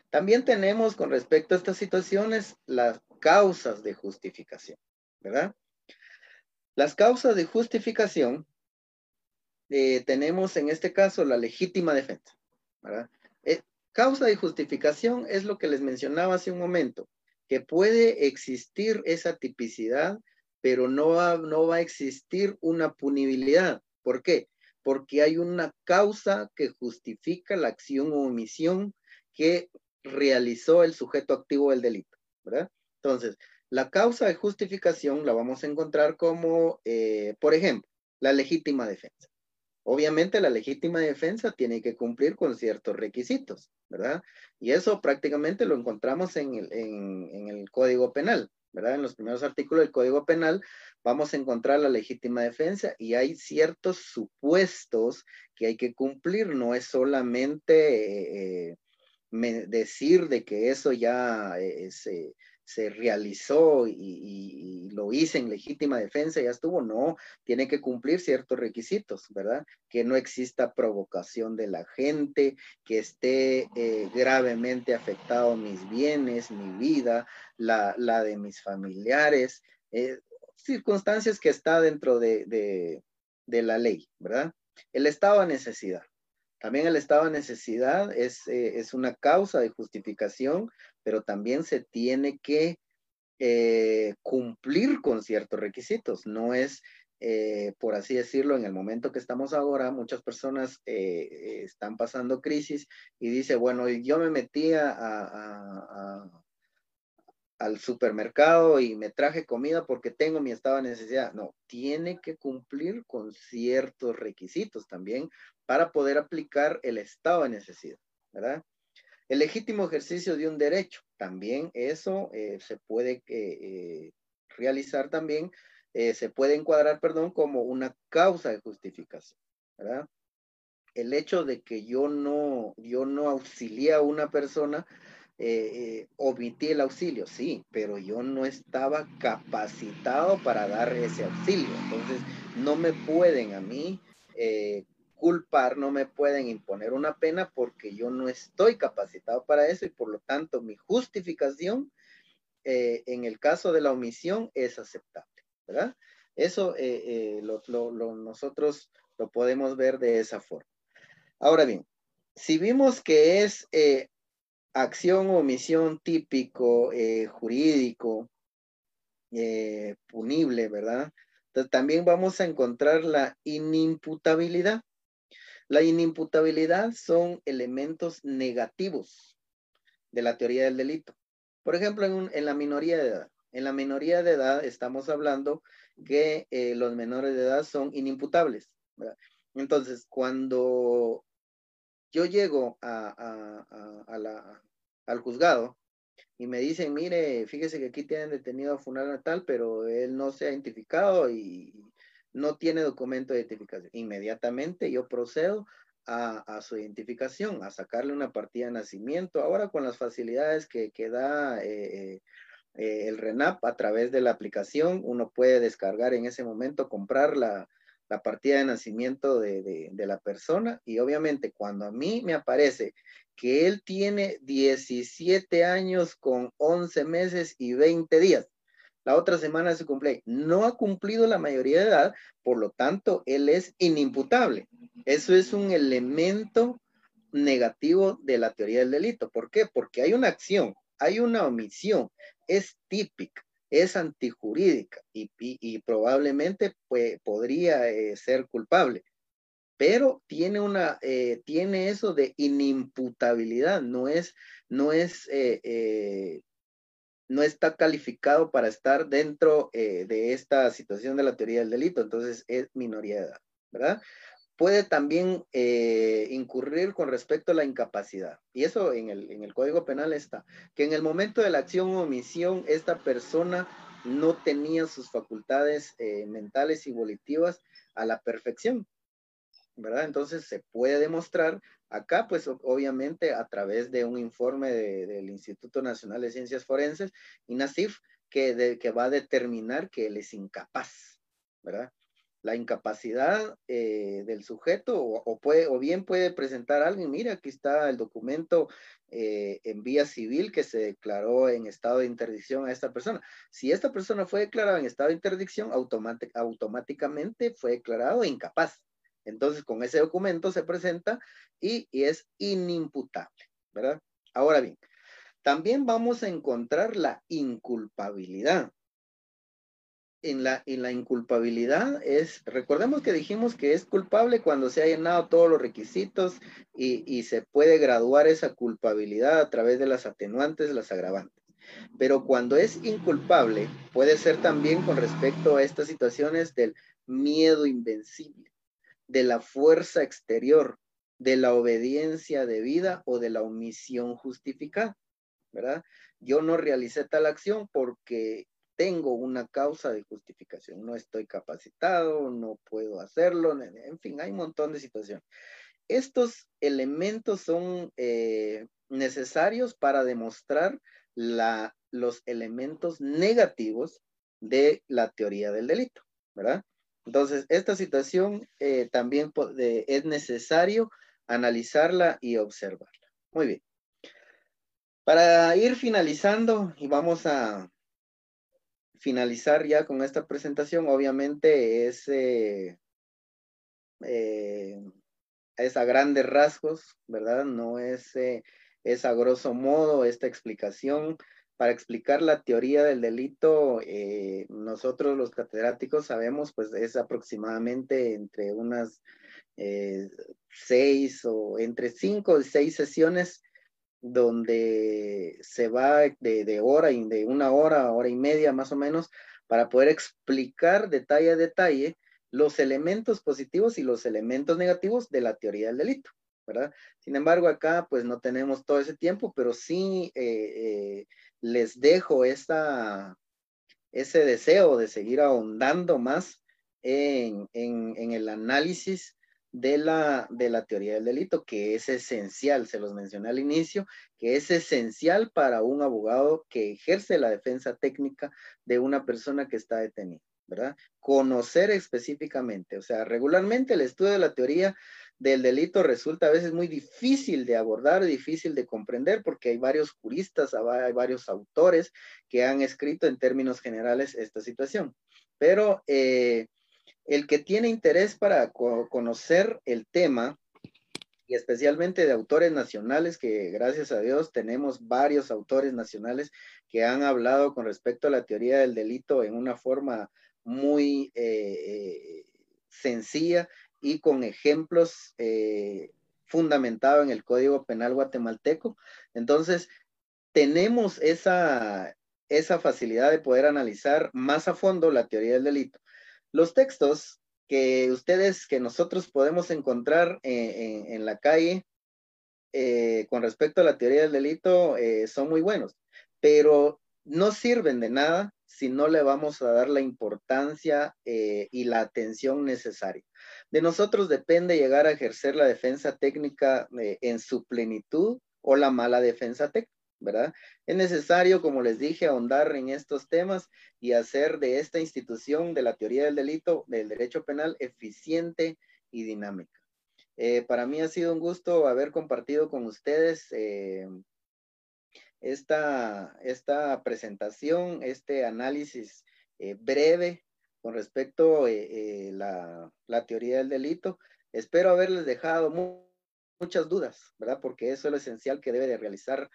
También tenemos con respecto a estas situaciones las causas de justificación, ¿verdad? Las causas de justificación eh, tenemos en este caso la legítima defensa, ¿verdad? Eh, causa de justificación es lo que les mencionaba hace un momento, que puede existir esa tipicidad pero no va, no va a existir una punibilidad. ¿Por qué? Porque hay una causa que justifica la acción o omisión que realizó el sujeto activo del delito, ¿verdad? Entonces, la causa de justificación la vamos a encontrar como, eh, por ejemplo, la legítima defensa. Obviamente la legítima defensa tiene que cumplir con ciertos requisitos, ¿verdad? Y eso prácticamente lo encontramos en el, en el Código Penal, En los primeros artículos del Código Penal vamos a encontrar la legítima defensa y hay ciertos supuestos que hay que cumplir, no es solamente eh, decir de que eso ya eh, se, realizó y, lo hice en legítima defensa, ya estuvo, no, tiene que cumplir ciertos requisitos, ¿verdad? Que no exista provocación de la gente, que esté eh, gravemente afectado mis bienes, mi vida, la, de mis familiares circunstancias que está dentro de, la ley, ¿verdad? El estado de necesidad. También el estado de necesidad es, eh, es una causa de justificación, pero también se tiene que eh, cumplir con ciertos requisitos. No es, eh, por así decirlo, en el momento que estamos ahora, muchas personas están pasando crisis y dice, bueno, yo me metí al supermercado y me traje comida porque tengo mi estado de necesidad. No, tiene que cumplir con ciertos requisitos también para poder aplicar el estado de necesidad, ¿verdad? El legítimo ejercicio de un derecho, también eso eh, se puede eh, eh, realizar también, se puede encuadrar, perdón, como una causa de justificación, ¿verdad? El hecho de que yo no, yo no auxilié a una persona eh, omití el auxilio, sí, pero yo no estaba capacitado para dar ese auxilio. Entonces, no me pueden a mí culpar, no me pueden imponer una pena porque yo no estoy capacitado para eso y por lo tanto mi justificación eh, en el caso de la omisión es aceptable, ¿verdad? Eso nosotros lo podemos ver de esa forma. Ahora bien, si vimos que es acción o omisión típico, eh, jurídico, eh, punible, ¿verdad? Entonces, también vamos a encontrar la inimputabilidad. La inimputabilidad son elementos negativos de la teoría del delito. Por ejemplo, en, la minoría de edad. En la minoría de edad estamos hablando que eh, los menores de edad son inimputables. Entonces, cuando yo llego al juzgado y me dicen, mire, fíjese que aquí tienen detenido a Funal Natal, pero él no se ha identificado y no tiene documento de identificación. Inmediatamente yo procedo a, su identificación, a sacarle una partida de nacimiento. Ahora con las facilidades que, da eh, eh, el RENAP a través de la aplicación, uno puede descargar en ese momento, comprar la, la partida de nacimiento de, la persona y obviamente cuando a mí me aparece que él tiene 17 años con 11 meses y 20 días, la otra semana de su cumpleaños, no ha cumplido la mayoría de edad, por lo tanto, él es inimputable. Eso es un elemento negativo de la teoría del delito. ¿Por qué? Porque hay una acción, hay una omisión, es típica es antijurídica y, probablemente podría eh, ser culpable, pero tiene una, eh, tiene eso de inimputabilidad, no es, no es, eh, no está calificado para estar dentro de esta situación de la teoría del delito, entonces es minoría de edad, ¿verdad? puede también eh, incurrir con respecto a la incapacidad. Y eso en el, en el, Código Penal está, que en el momento de la acción o omisión, esta persona no tenía sus facultades eh, mentales y volitivas a la perfección, ¿verdad? Entonces se puede demostrar acá, pues obviamente a través de un informe del Instituto Nacional de Ciencias Forenses, INASIF, que, que va a determinar que él es incapaz, ¿verdad? la incapacidad eh, del sujeto o, puede, o bien puede presentar a alguien, mira, aquí está el documento eh, en vía civil que se declaró en estado de interdicción a esta persona. Si esta persona fue declarada en estado de interdicción, automáticamente fue declarado incapaz. Entonces, con ese documento se presenta y, es inimputable, ¿verdad? Ahora bien, también vamos a encontrar la inculpabilidad en la, en la inculpabilidad es, recordemos que dijimos que es culpable cuando se ha llenado todos los requisitos y se puede graduar esa culpabilidad a través de las atenuantes, las agravantes. Pero cuando es inculpable, puede ser también con respecto a estas situaciones del miedo invencible. De la fuerza exterior, de la obediencia debida o de la omisión justificada, ¿verdad? Yo no realicé tal acción porque tengo una causa de justificación, no estoy capacitado, no puedo hacerlo, en fin, hay un montón de situaciones. Estos elementos son eh, necesarios para demostrar la, los elementos negativos de la teoría del delito, ¿verdad? Entonces, esta situación eh, también es necesario analizarla y observarla. Muy bien. Para ir finalizando, y vamos a finalizar ya con esta presentación, obviamente es, eh, es a grandes rasgos, ¿verdad? No es, eh, es a grosso modo esta explicación. Para explicar la teoría del delito, eh, nosotros los catedráticos sabemos, pues es aproximadamente entre unas eh, seis o entre cinco y seis sesiones donde se va de, hora y de una hora, hora y media más o menos, para poder explicar detalle a detalle los elementos positivos y los elementos negativos de la teoría del delito, Sin embargo, acá pues no tenemos todo ese tiempo, pero sí eh, eh, les dejo esta, ese deseo de seguir ahondando más en, en, el análisis de la, de la teoría del delito, que es esencial, se los mencioné al inicio, que es esencial para un abogado que ejerce la defensa técnica de una persona que está detenida. Conocer específicamente, o sea, regularmente el estudio de la teoría del delito resulta a veces muy difícil de abordar, difícil de comprender, porque hay varios juristas, hay varios autores que han escrito en términos generales esta situación. Pero eh, el que tiene interés para conocer el tema, y especialmente de autores nacionales, que gracias a Dios tenemos varios autores nacionales que han hablado con respecto a la teoría del delito en una forma muy eh, eh, sencilla y con ejemplos eh, fundamentados en el Código Penal guatemalteco. Entonces, tenemos esa, esa facilidad de poder analizar más a fondo la teoría del delito. Los textos que ustedes, que nosotros podemos encontrar en, la calle con respecto a la teoría del delito son muy buenos, pero no sirven de nada si no le vamos a dar la importancia eh, y la atención necesaria. De nosotros depende llegar a ejercer la defensa técnica eh, en su plenitud o la mala defensa técnica. ¿verdad? Es necesario, como les dije, ahondar en estos temas y hacer de esta institución de la teoría del delito, del derecho penal, eficiente y dinámica. Eh, para mí ha sido un gusto haber compartido con ustedes esta, esta presentación, este análisis eh, breve con respecto a eh, eh, la, la, teoría del delito. Espero haberles dejado muchas dudas, ¿verdad? Porque eso es lo esencial que debe de realizar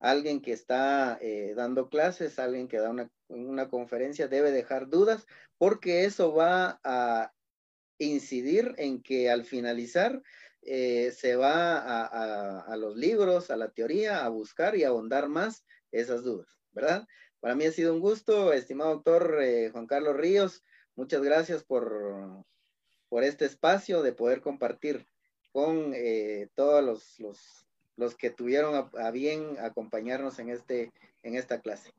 alguien que está dando clases, alguien que da una, conferencia, debe dejar dudas, porque eso va a incidir en que al finalizar eh, se va a, los libros, a la teoría, a buscar y a ahondar más esas dudas, ¿verdad? Para mí ha sido un gusto, estimado doctor eh, Juan Carlos Ríos. Muchas gracias por, por este espacio de poder compartir con eh, todos los, los, que tuvieron a, bien acompañarnos en, este, en esta clase.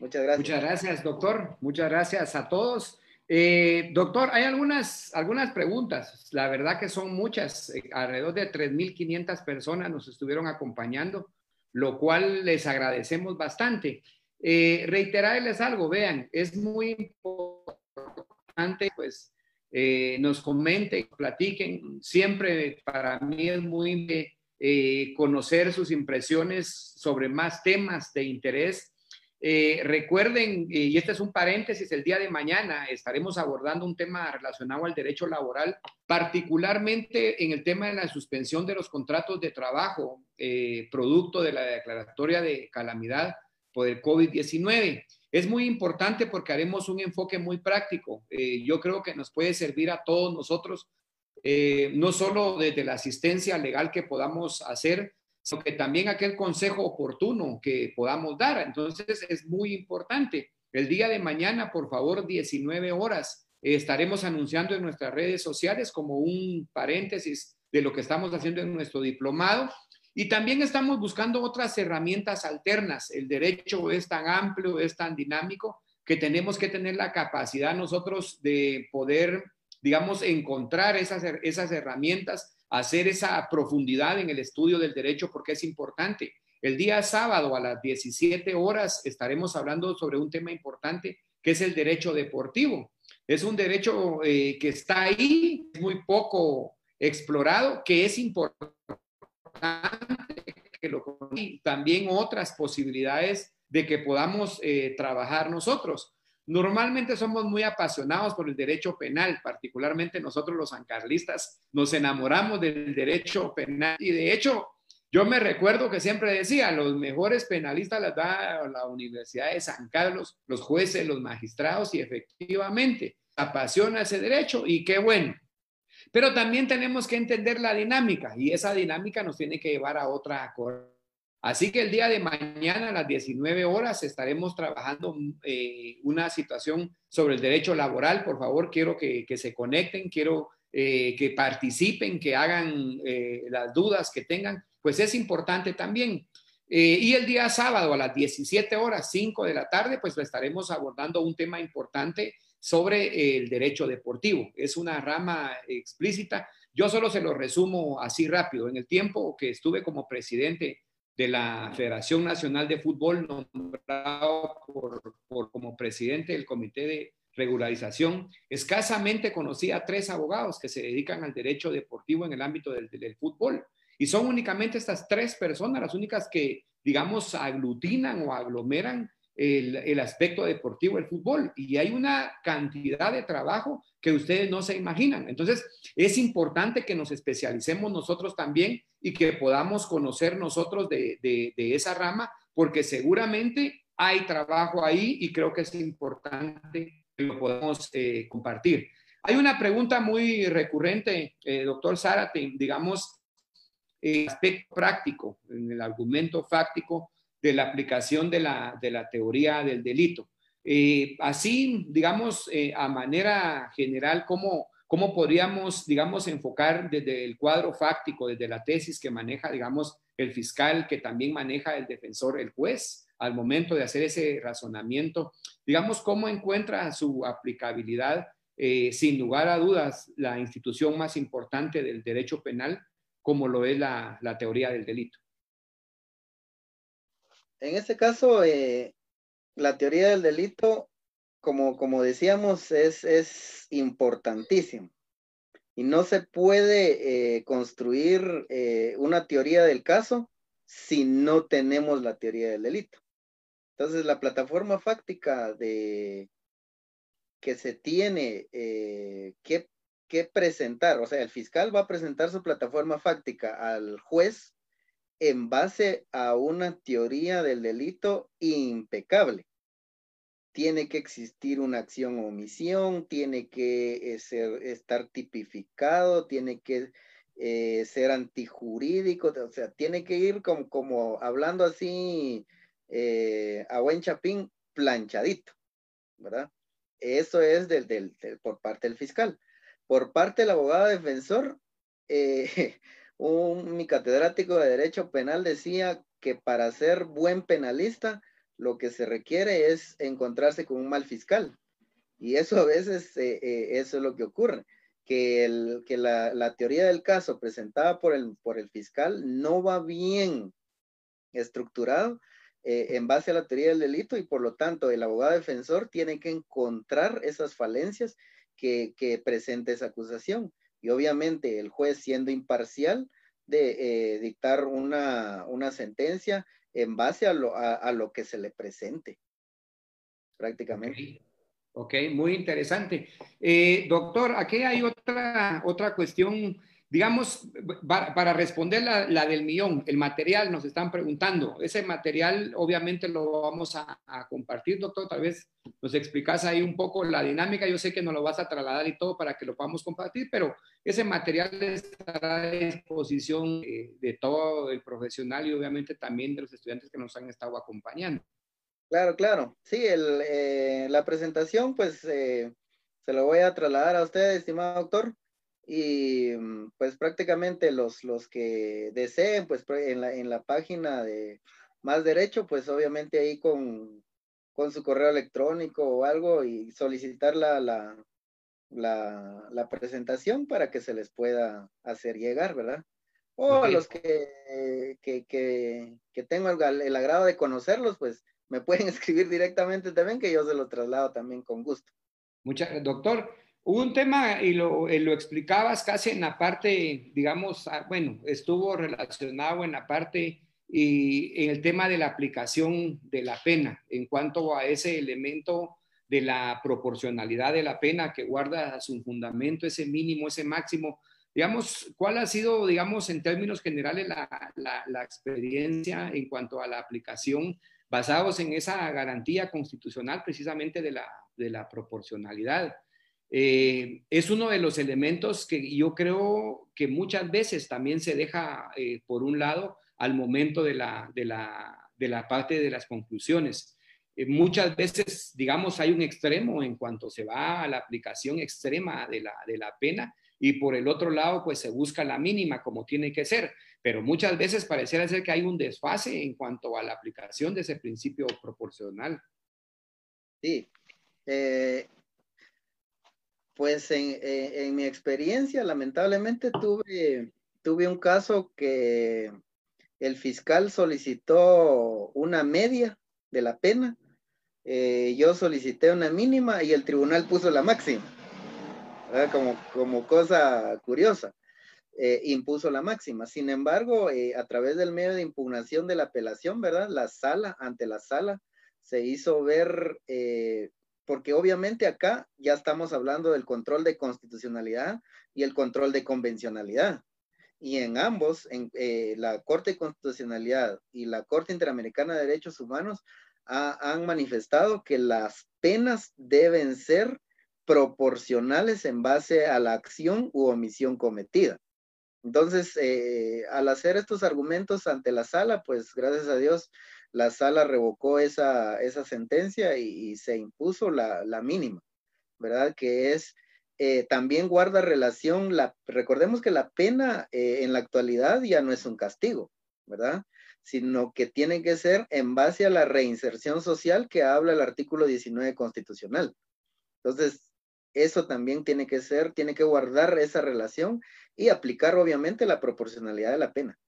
Muchas gracias. Muchas gracias, doctor. Muchas gracias a todos. Eh, doctor, hay algunas, algunas preguntas. La verdad que son muchas. Eh, alrededor de 3.500 personas nos estuvieron acompañando, lo cual les agradecemos bastante. Eh, reiterarles algo, vean, es muy importante, pues, eh, nos comenten, platiquen. Siempre para mí es muy conocer sus impresiones sobre más temas de interés eh, recuerden, y este es un paréntesis, el día de mañana estaremos abordando un tema relacionado al derecho laboral, particularmente en el tema de la suspensión de los contratos de trabajo, eh, producto de la declaratoria de calamidad por el COVID-19. Es muy importante porque haremos un enfoque muy práctico. Eh, yo creo que nos puede servir a todos nosotros, no solo desde la asistencia legal que podamos hacer, sino que también aquel consejo oportuno que podamos dar. Entonces es muy importante. El día de mañana, por favor, 19 horas, estaremos anunciando en nuestras redes sociales como un paréntesis de lo que estamos haciendo en nuestro diplomado. Y también estamos buscando otras herramientas alternas. El derecho es tan amplio, es tan dinámico, que tenemos que tener la capacidad nosotros de poder, digamos, encontrar esas, esas herramientas, hacer esa profundidad en el estudio del derecho, porque es importante. El día sábado a las 17 horas estaremos hablando sobre un tema importante que es el derecho deportivo. Es un derecho eh, que está ahí, muy poco explorado, que es importante y también otras posibilidades de que podamos eh, trabajar nosotros. Normalmente somos muy apasionados por el derecho penal, particularmente nosotros los sancarlistas nos enamoramos del derecho penal y de hecho yo me recuerdo que siempre decía, los mejores penalistas las da la Universidad de San Carlos, los jueces, los magistrados y efectivamente apasiona ese derecho y qué bueno. Pero también tenemos que entender la dinámica y esa dinámica nos tiene que llevar a otra Así que el día de mañana a las 19 horas estaremos trabajando eh, una situación sobre el derecho laboral. Por favor, quiero que, se conecten, quiero eh, que participen, que hagan eh, las dudas que tengan, pues es importante también. y el día sábado a las 17 horas, 5 de la tarde, pues estaremos abordando un tema importante sobre el derecho deportivo. Es una rama explícita. Yo solo se lo resumo así rápido. En el tiempo que estuve como presidente de la Federación Nacional de Fútbol, nombrado por, como presidente del Comité de Regularización, escasamente conocí a tres abogados que se dedican al derecho deportivo en el ámbito del, del fútbol. Y son únicamente estas tres personas las únicas que, digamos, aglutinan o aglomeran el, aspecto deportivo del fútbol y hay una cantidad de trabajo que ustedes no se imaginan. Entonces, es importante que nos especialicemos nosotros también y que podamos conocer nosotros de, esa rama, porque seguramente hay trabajo ahí y creo que es importante que lo podamos eh, compartir. Hay una pregunta muy recurrente, eh, doctor Zárate, digamos, el aspecto práctico, en el argumento fáctico de la aplicación de la, de la teoría del delito. Eh, así, digamos, eh, a manera general, ¿cómo, ¿cómo podríamos, digamos, enfocar desde el cuadro fáctico, desde la tesis que maneja, digamos, el fiscal, que también maneja el defensor, el juez, al momento de hacer ese razonamiento, digamos, cómo encuentra su aplicabilidad, eh, sin lugar a dudas, la institución más importante del derecho penal, como lo es la, la teoría del delito? En este caso, eh, la teoría del delito, como, como decíamos, es, es importantísimo. Y no se puede eh, construir eh, una teoría del caso si no tenemos la teoría del delito. Entonces, la plataforma fáctica de que se tiene que, que presentar, o sea, el fiscal va a presentar su plataforma fáctica al juez en base a una teoría del delito impecable. Tiene que existir una acción o omisión, tiene que eh, ser, estar tipificado, tiene que eh, ser antijurídico, o sea, tiene que ir como, como hablando así eh, a buen chapín, planchadito, ¿verdad? Eso es del, por parte del fiscal. Por parte del abogado defensor, (laughs) un, mi catedrático de Derecho Penal decía que para ser buen penalista lo que se requiere es encontrarse con un mal fiscal. Y eso a veces, eh, eh, eso es lo que ocurre, que, el, que la, teoría del caso presentada por el, por el fiscal no va bien estructurado eh, en base a la teoría del delito y por lo tanto el abogado defensor tiene que encontrar esas falencias que presenta esa acusación y obviamente el juez siendo imparcial de eh, dictar una, sentencia en base a lo, a, lo, que se le presente, prácticamente. Ok, muy interesante. Eh, doctor, aquí hay otra, otra cuestión Digamos, para responder la, del millón, el material nos están preguntando. Ese material obviamente lo vamos a, compartir, doctor. Tal vez nos explicas ahí un poco la dinámica. Yo sé que nos lo vas a trasladar y todo para que lo podamos compartir, pero ese material estará a disposición de, todo el profesional y obviamente también de los estudiantes que nos han estado acompañando. Claro, claro. Sí, el, eh, la presentación pues... Eh, se lo voy a trasladar a usted, estimado doctor. Y mm, pues prácticamente los, los que deseen, pues en la, en la página de Más Derecho, pues obviamente ahí con, con su correo electrónico o algo y solicitar la, la, la, la presentación para que se les pueda hacer llegar, ¿verdad? O a los que, que, que, que tengo el, el, agrado de conocerlos, pues me pueden (laughs) escribir directamente también, que yo se lo traslado también con gusto. Muchas, doctor, un tema y lo, eh, lo explicabas casi en la parte, digamos, ah, bueno, estuvo relacionado en la parte y en el tema de la aplicación de la pena, en cuanto a ese elemento de la proporcionalidad de la pena que guarda su fundamento, ese mínimo, ese máximo. Digamos, ¿cuál ha sido, digamos, en términos generales la, la, experiencia en cuanto a la aplicación basados en esa garantía constitucional precisamente de la, de la proporcionalidad? Eh, es uno de los elementos que yo creo que muchas veces también se deja eh, por un lado al momento de la, de la, de la parte de las conclusiones. Eh, muchas veces, digamos, hay un extremo en cuanto se va a la aplicación extrema de la, de la pena y por el otro lado, pues se busca la mínima como tiene que ser, pero muchas veces pareciera ser que hay un desfase en cuanto a la aplicación de ese principio proporcional. Sí, pues en, mi experiencia, lamentablemente tuve, tuve un caso que el fiscal solicitó una media de la pena, eh, yo solicité una mínima y el tribunal puso la máxima, como, como cosa curiosa. Eh, impuso la máxima. Sin embargo, eh, a través del medio de impugnación de la apelación, ¿verdad? La sala, ante la sala, se hizo ver, porque obviamente acá ya estamos hablando del control de constitucionalidad y el control de convencionalidad y en ambos, en eh, la Corte de Constitucionalidad y la Corte Interamericana de Derechos Humanos, han manifestado que las penas deben ser proporcionales en base a la acción u omisión cometida. Entonces, eh, al hacer estos argumentos ante la sala, pues gracias a Dios, la sala revocó esa, esa sentencia y, se impuso la, la mínima, ¿verdad? Que es eh, también guarda relación, la, recordemos que la pena eh, en la actualidad ya no es un castigo, ¿verdad? Sino que tiene que ser en base a la reinserción social que habla el artículo 19 constitucional. Entonces, eso también tiene que ser, tiene que guardar esa relación y aplicar obviamente la proporcionalidad de la pena.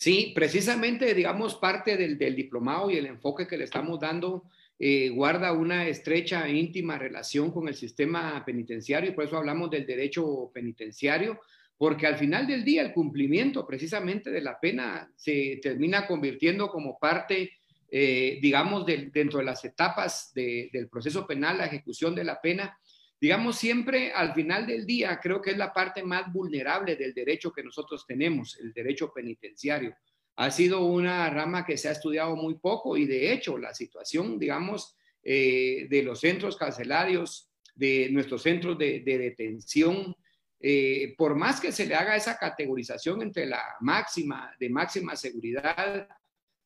Sí, precisamente, digamos, parte del, del diplomado y el enfoque que le estamos dando eh, guarda una estrecha e íntima relación con el sistema penitenciario y por eso hablamos del derecho penitenciario, porque al final del día el cumplimiento precisamente de la pena se termina convirtiendo como parte, eh, digamos, dentro de las etapas del proceso penal, la ejecución de la pena. Digamos, siempre al final del día creo que es la parte más vulnerable del derecho que nosotros tenemos, el derecho penitenciario. Ha sido una rama que se ha estudiado muy poco y de hecho la situación, digamos, eh, de los centros carcelarios, de nuestros centros de, detención, eh, por más que se le haga esa categorización entre la máxima, de máxima seguridad,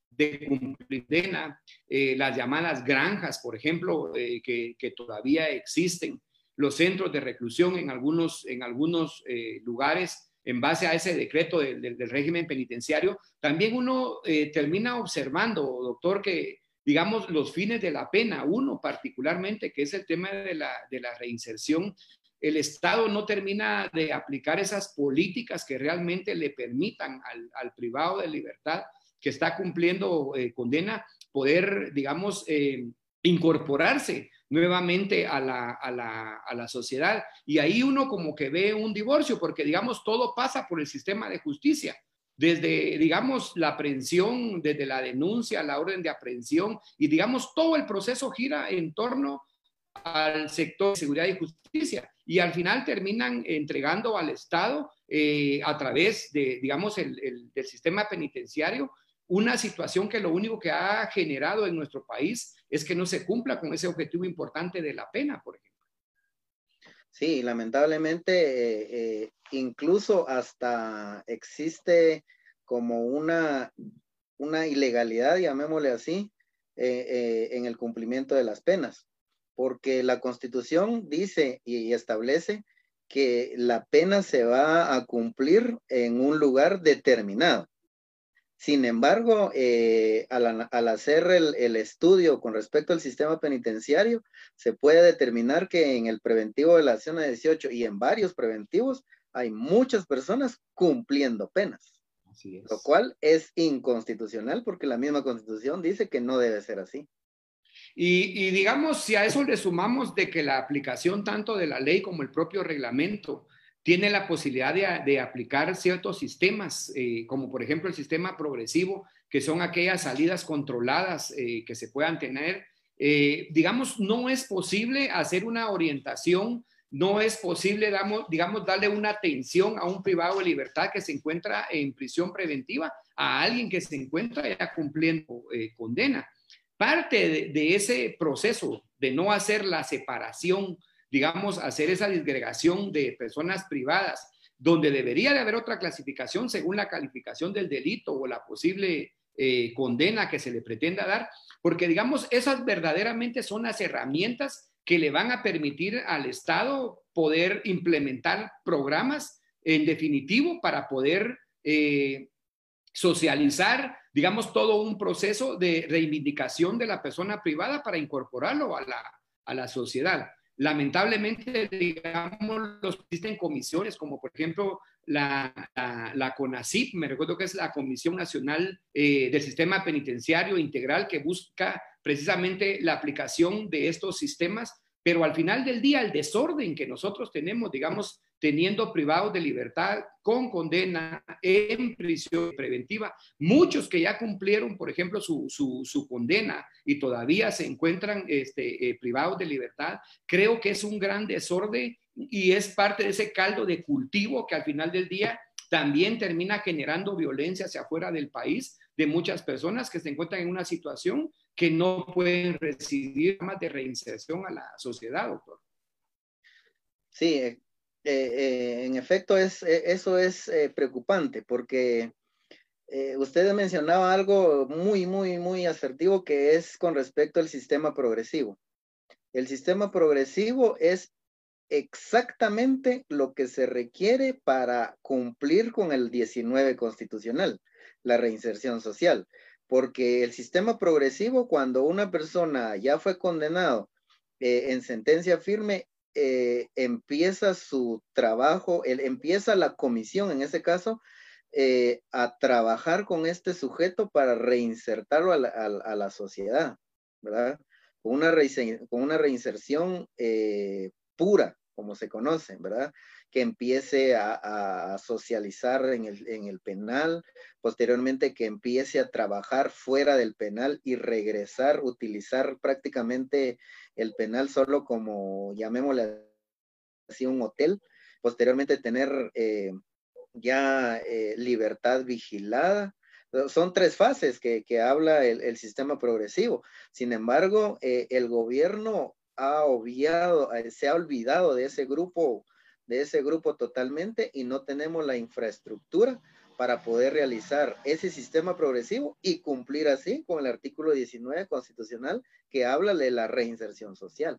de cumplir eh, las llamadas granjas, por ejemplo, que, que, todavía existen, los centros de reclusión en algunos, en algunos lugares, en base a ese decreto del régimen penitenciario, también uno eh, termina observando, doctor, que digamos los fines de la pena, uno particularmente, que es el tema de la, reinserción, el Estado no termina de aplicar esas políticas que realmente le permitan al, privado de libertad que está cumpliendo eh, condena poder, digamos, eh, incorporarse nuevamente a la, a, la, a la, sociedad. Y ahí uno como que ve un divorcio, porque digamos, todo pasa por el sistema de justicia. Desde, digamos, la aprehensión, desde la denuncia, la orden de aprehensión, y digamos, todo el proceso gira en torno al sector de seguridad y justicia. Y al final terminan entregando al Estado eh, a través de, digamos, el, el, del sistema penitenciario una situación que lo único que ha generado en nuestro país es que no se cumpla con ese objetivo importante de la pena, por ejemplo. Sí, lamentablemente, eh, eh, incluso hasta existe como una, una ilegalidad, llamémosle así, eh, en el cumplimiento de las penas. porque la constitución dice y establece que la pena se va a cumplir en un lugar determinado. Sin embargo, eh, al, hacer el, estudio con respecto al sistema penitenciario, se puede determinar que en el preventivo de la zona 18 y en varios preventivos hay muchas personas cumpliendo penas. Lo cual es inconstitucional porque la misma constitución dice que no debe ser así. Y, digamos, si a eso le sumamos de que la aplicación tanto de la ley como el propio reglamento tiene la posibilidad de, aplicar ciertos sistemas, eh, como por ejemplo el sistema progresivo, que son aquellas salidas controladas eh, que se puedan tener, eh, digamos, no es posible hacer una orientación, no es posible, digamos, darle una atención a un privado de libertad que se encuentra en prisión preventiva, a alguien que se encuentra ya cumpliendo condena. Parte de, ese proceso de no hacer la separación, digamos, hacer esa disgregación de personas privadas, donde debería de haber otra clasificación según la calificación del delito o la posible eh, condena que se le pretenda dar, porque digamos, esas verdaderamente son las herramientas que le van a permitir al Estado poder implementar programas en definitivo para poder eh, socializar digamos, todo un proceso de reivindicación de la persona privada para incorporarlo a la, a la sociedad. Lamentablemente, digamos, existen comisiones como por ejemplo la, la, CONACIP, me recuerdo que es la Comisión Nacional eh, del Sistema Penitenciario Integral que busca precisamente la aplicación de estos sistemas, pero al final del día el desorden que nosotros tenemos, digamos, teniendo privados de libertad con condena en prisión preventiva. Muchos que ya cumplieron, por ejemplo, su, su, condena y todavía se encuentran este, eh, privados de libertad, creo que es un gran desorden y es parte de ese caldo de cultivo que al final del día también termina generando violencia hacia afuera del país de muchas personas que se encuentran en una situación que no pueden recibir más de reinserción a la sociedad, doctor. Sí, eh, eh, en efecto, es, eh, eso es preocupante porque usted mencionaba algo muy, muy, muy asertivo que es con respecto al sistema progresivo. El sistema progresivo es exactamente lo que se requiere para cumplir con el 19 constitucional, la reinserción social, porque el sistema progresivo, cuando una persona ya fue condenado en sentencia firme, eh, empieza su trabajo, él, empieza la comisión en ese caso eh, a trabajar con este sujeto para reinsertarlo a la, sociedad, ¿verdad? Con una, reinserción eh, pura, como se conoce, ¿verdad? Que empiece a, socializar en el, en el, penal, posteriormente que empiece a trabajar fuera del penal y regresar, utilizar prácticamente el penal solo como, llamémosle así, un hotel, posteriormente tener eh, ya eh, libertad vigilada. Son tres fases que, habla el, sistema progresivo. Sin embargo, eh, el gobierno ha obviado, se ha olvidado de ese grupo, de ese grupo totalmente y no tenemos la infraestructura para poder realizar ese sistema progresivo y cumplir así con el artículo 19 constitucional que habla de la reinserción social,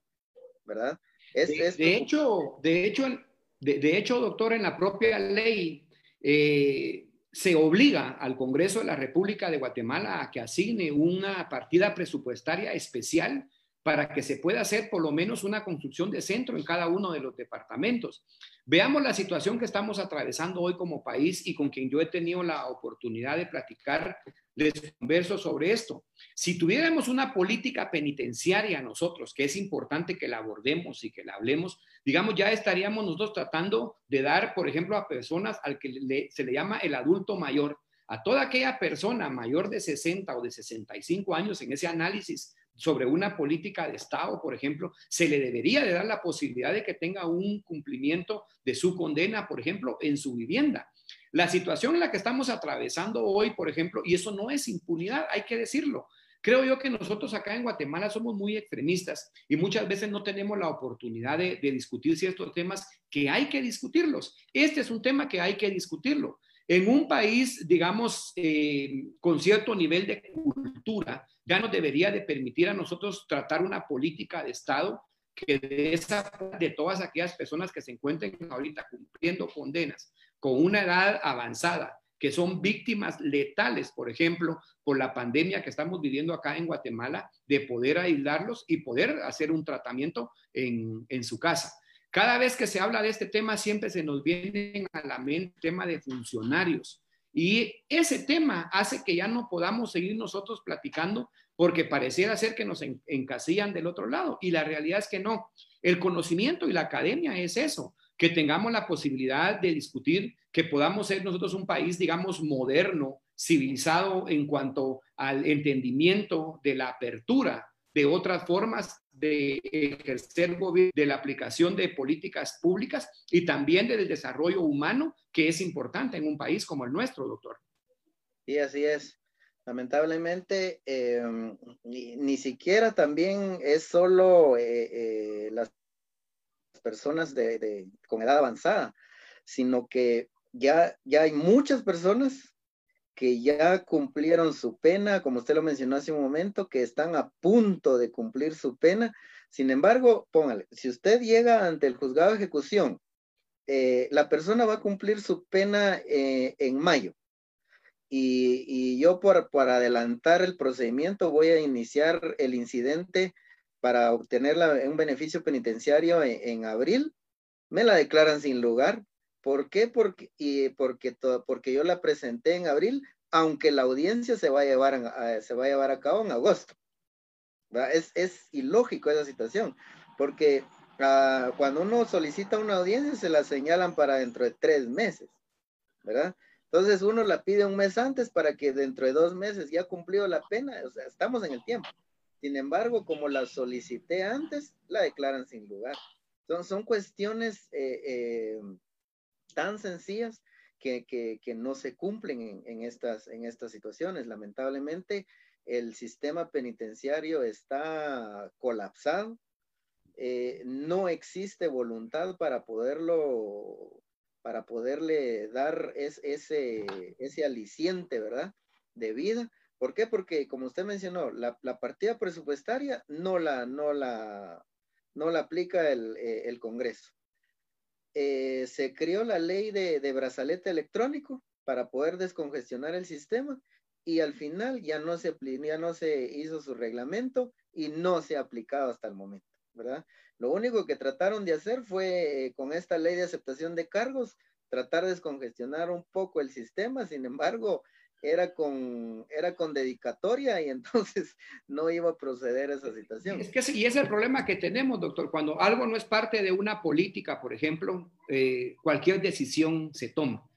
¿verdad? de, hecho, de hecho, de, hecho, doctor, en la propia ley eh, se obliga al Congreso de la República de Guatemala a que asigne una partida presupuestaria especial para que se pueda hacer por lo menos una construcción de centro en cada uno de los departamentos. Veamos la situación que estamos atravesando hoy como país y con quien yo he tenido la oportunidad de platicar, les converso sobre esto. Si tuviéramos una política penitenciaria nosotros, que es importante que la abordemos y que la hablemos, digamos, ya estaríamos nosotros tratando de dar, por ejemplo, a personas al que se le llama el adulto mayor, a toda aquella persona mayor de 60 o de 65 años en ese análisis sobre una política de Estado, por ejemplo, se le debería de dar la posibilidad de que tenga un cumplimiento de su condena, por ejemplo, en su vivienda. La situación en la que estamos atravesando hoy, por ejemplo, y eso no es impunidad, hay que decirlo. Creo yo que nosotros acá en Guatemala somos muy extremistas y muchas veces no tenemos la oportunidad de, discutir ciertos temas que hay que discutirlos. Este es un tema que hay que discutirlo. En un país, digamos, eh, con cierto nivel de cultura, ya nos debería de permitir a nosotros tratar una política de Estado que de, de todas aquellas personas que se encuentren ahorita cumpliendo condenas con una edad avanzada, que son víctimas letales, por ejemplo, por la pandemia que estamos viviendo acá en Guatemala, de poder aislarlos y poder hacer un tratamiento en, en su casa. Cada vez que se habla de este tema, siempre se nos viene a la mente el tema de funcionarios. Y ese tema hace que ya no podamos seguir nosotros platicando porque pareciera ser que nos encasillan del otro lado. Y la realidad es que no. El conocimiento y la academia es eso, que tengamos la posibilidad de discutir, que podamos ser nosotros un país, digamos, moderno, civilizado en cuanto al entendimiento de la apertura de otras formas de ejercer de la aplicación de políticas públicas y también del desarrollo humano, que es importante en un país como el nuestro, doctor. Sí, así es. Lamentablemente, eh, ni, siquiera también es solo eh, eh, las personas de, con edad avanzada, sino que ya, ya hay muchas personas que ya cumplieron su pena, como usted lo mencionó hace un momento, que están a punto de cumplir su pena. Sin embargo, póngale, si usted llega ante el juzgado de ejecución, eh, la persona va a cumplir su pena eh, en mayo. Y, yo por, adelantar el procedimiento voy a iniciar el incidente para obtener un beneficio penitenciario en, abril. Me la declaran sin lugar, ¿Por qué? Porque, y porque, porque yo la presenté en abril, aunque la audiencia se va a llevar, a, se va a, llevar a cabo en agosto. Es, es, ilógico esa situación, porque ah, cuando uno solicita una audiencia se la señalan para dentro de tres meses, ¿verdad? Entonces uno la pide un mes antes para que dentro de dos meses ya cumplido la pena, o sea, estamos en el tiempo. Sin embargo, como la solicité antes, la declaran sin lugar. Son, son cuestiones eh, eh, tan sencillas que, no se cumplen en, estas, en situaciones. Lamentablemente, el sistema penitenciario está colapsado. Eh, no existe voluntad para poderlo, para poderle dar es, ese, aliciente. De vida. ¿Por qué? Porque, como usted mencionó, la, partida presupuestaria no la, aplica el, eh, el Congreso. Eh, se creó la ley de, brazalete electrónico para poder descongestionar el sistema y al final ya no se, ya no se hizo su reglamento y no se ha aplicado hasta el momento, ¿verdad? Lo único que trataron de hacer fue eh, con esta ley de aceptación de cargos, tratar de descongestionar un poco el sistema, sin embargo, era con, era con dedicatoria y entonces (laughs) no iba a proceder esa situación. Es que sí, y es el problema que tenemos, doctor. Cuando algo no es parte de una política, por ejemplo, eh, cualquier decisión se toma.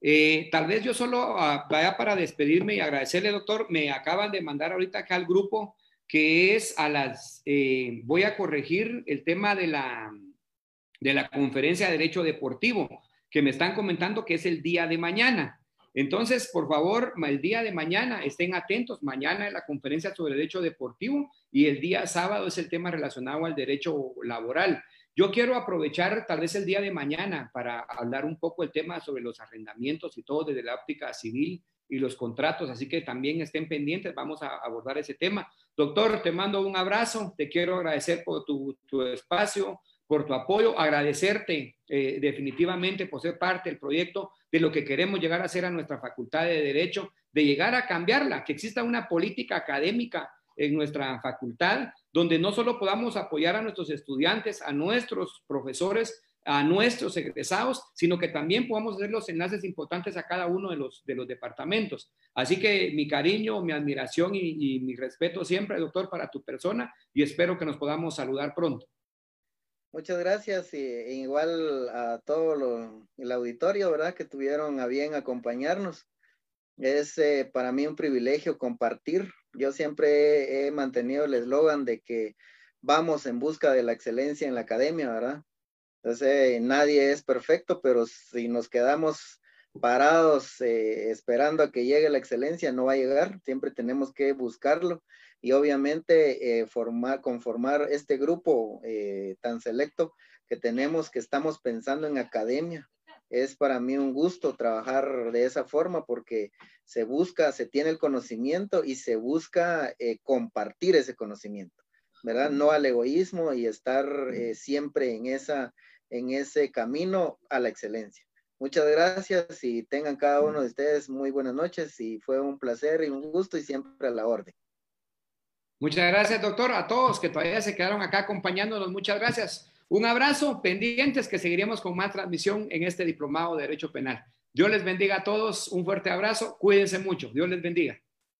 Eh, tal vez yo solo ah, vaya para despedirme y agradecerle, doctor. Me acaban de mandar ahorita acá al grupo que es a las, eh, voy a corregir el tema de la, de la conferencia de derecho deportivo, que me están comentando que es el día de mañana. Entonces, por favor, el día de mañana estén atentos. Mañana es la conferencia sobre derecho deportivo y el día sábado es el tema relacionado al derecho laboral. Yo quiero aprovechar tal vez el día de mañana para hablar un poco el tema sobre los arrendamientos y todo desde la óptica civil y los contratos, así que también estén pendientes, vamos a abordar ese tema. Doctor, te mando un abrazo, te quiero agradecer por tu, espacio, por tu apoyo, agradecerte eh, definitivamente por ser parte del proyecto de lo que queremos llegar a hacer a nuestra facultad de Derecho, de llegar a cambiarla, que exista una política académica en nuestra facultad, donde no solo podamos apoyar a nuestros estudiantes, a nuestros profesores, a nuestros egresados, sino que también podamos hacer los enlaces importantes a cada uno de los, de los departamentos. Así que mi cariño, mi admiración y, y mi respeto siempre, doctor, para tu persona y espero que nos podamos saludar pronto. Muchas gracias y igual a todo el auditorio, ¿verdad? Que tuvieron a bien acompañarnos. Es eh, para mí un privilegio compartir. Yo siempre he, mantenido el eslogan de que vamos en busca de la excelencia en la academia, ¿verdad? Entonces, nadie es perfecto, pero si nos quedamos parados eh, esperando a que llegue la excelencia, no va a llegar. Siempre tenemos que buscarlo y obviamente eh, formar, conformar este grupo eh, tan selecto que tenemos, que estamos pensando en academia, es para mí un gusto trabajar de esa forma porque se busca, se tiene el conocimiento y se busca eh, compartir ese conocimiento, ¿verdad? No al egoísmo y estar eh, siempre en, esa, en ese camino a la excelencia. Muchas gracias y tengan cada uno de ustedes muy buenas noches y fue un placer y un gusto y siempre a la orden. Muchas gracias, doctor. A todos que todavía se quedaron acá acompañándonos, muchas gracias. Un abrazo, pendientes que seguiremos con más transmisión en este diplomado de Derecho Penal. Dios les bendiga a todos, un fuerte abrazo, cuídense mucho, Dios les bendiga.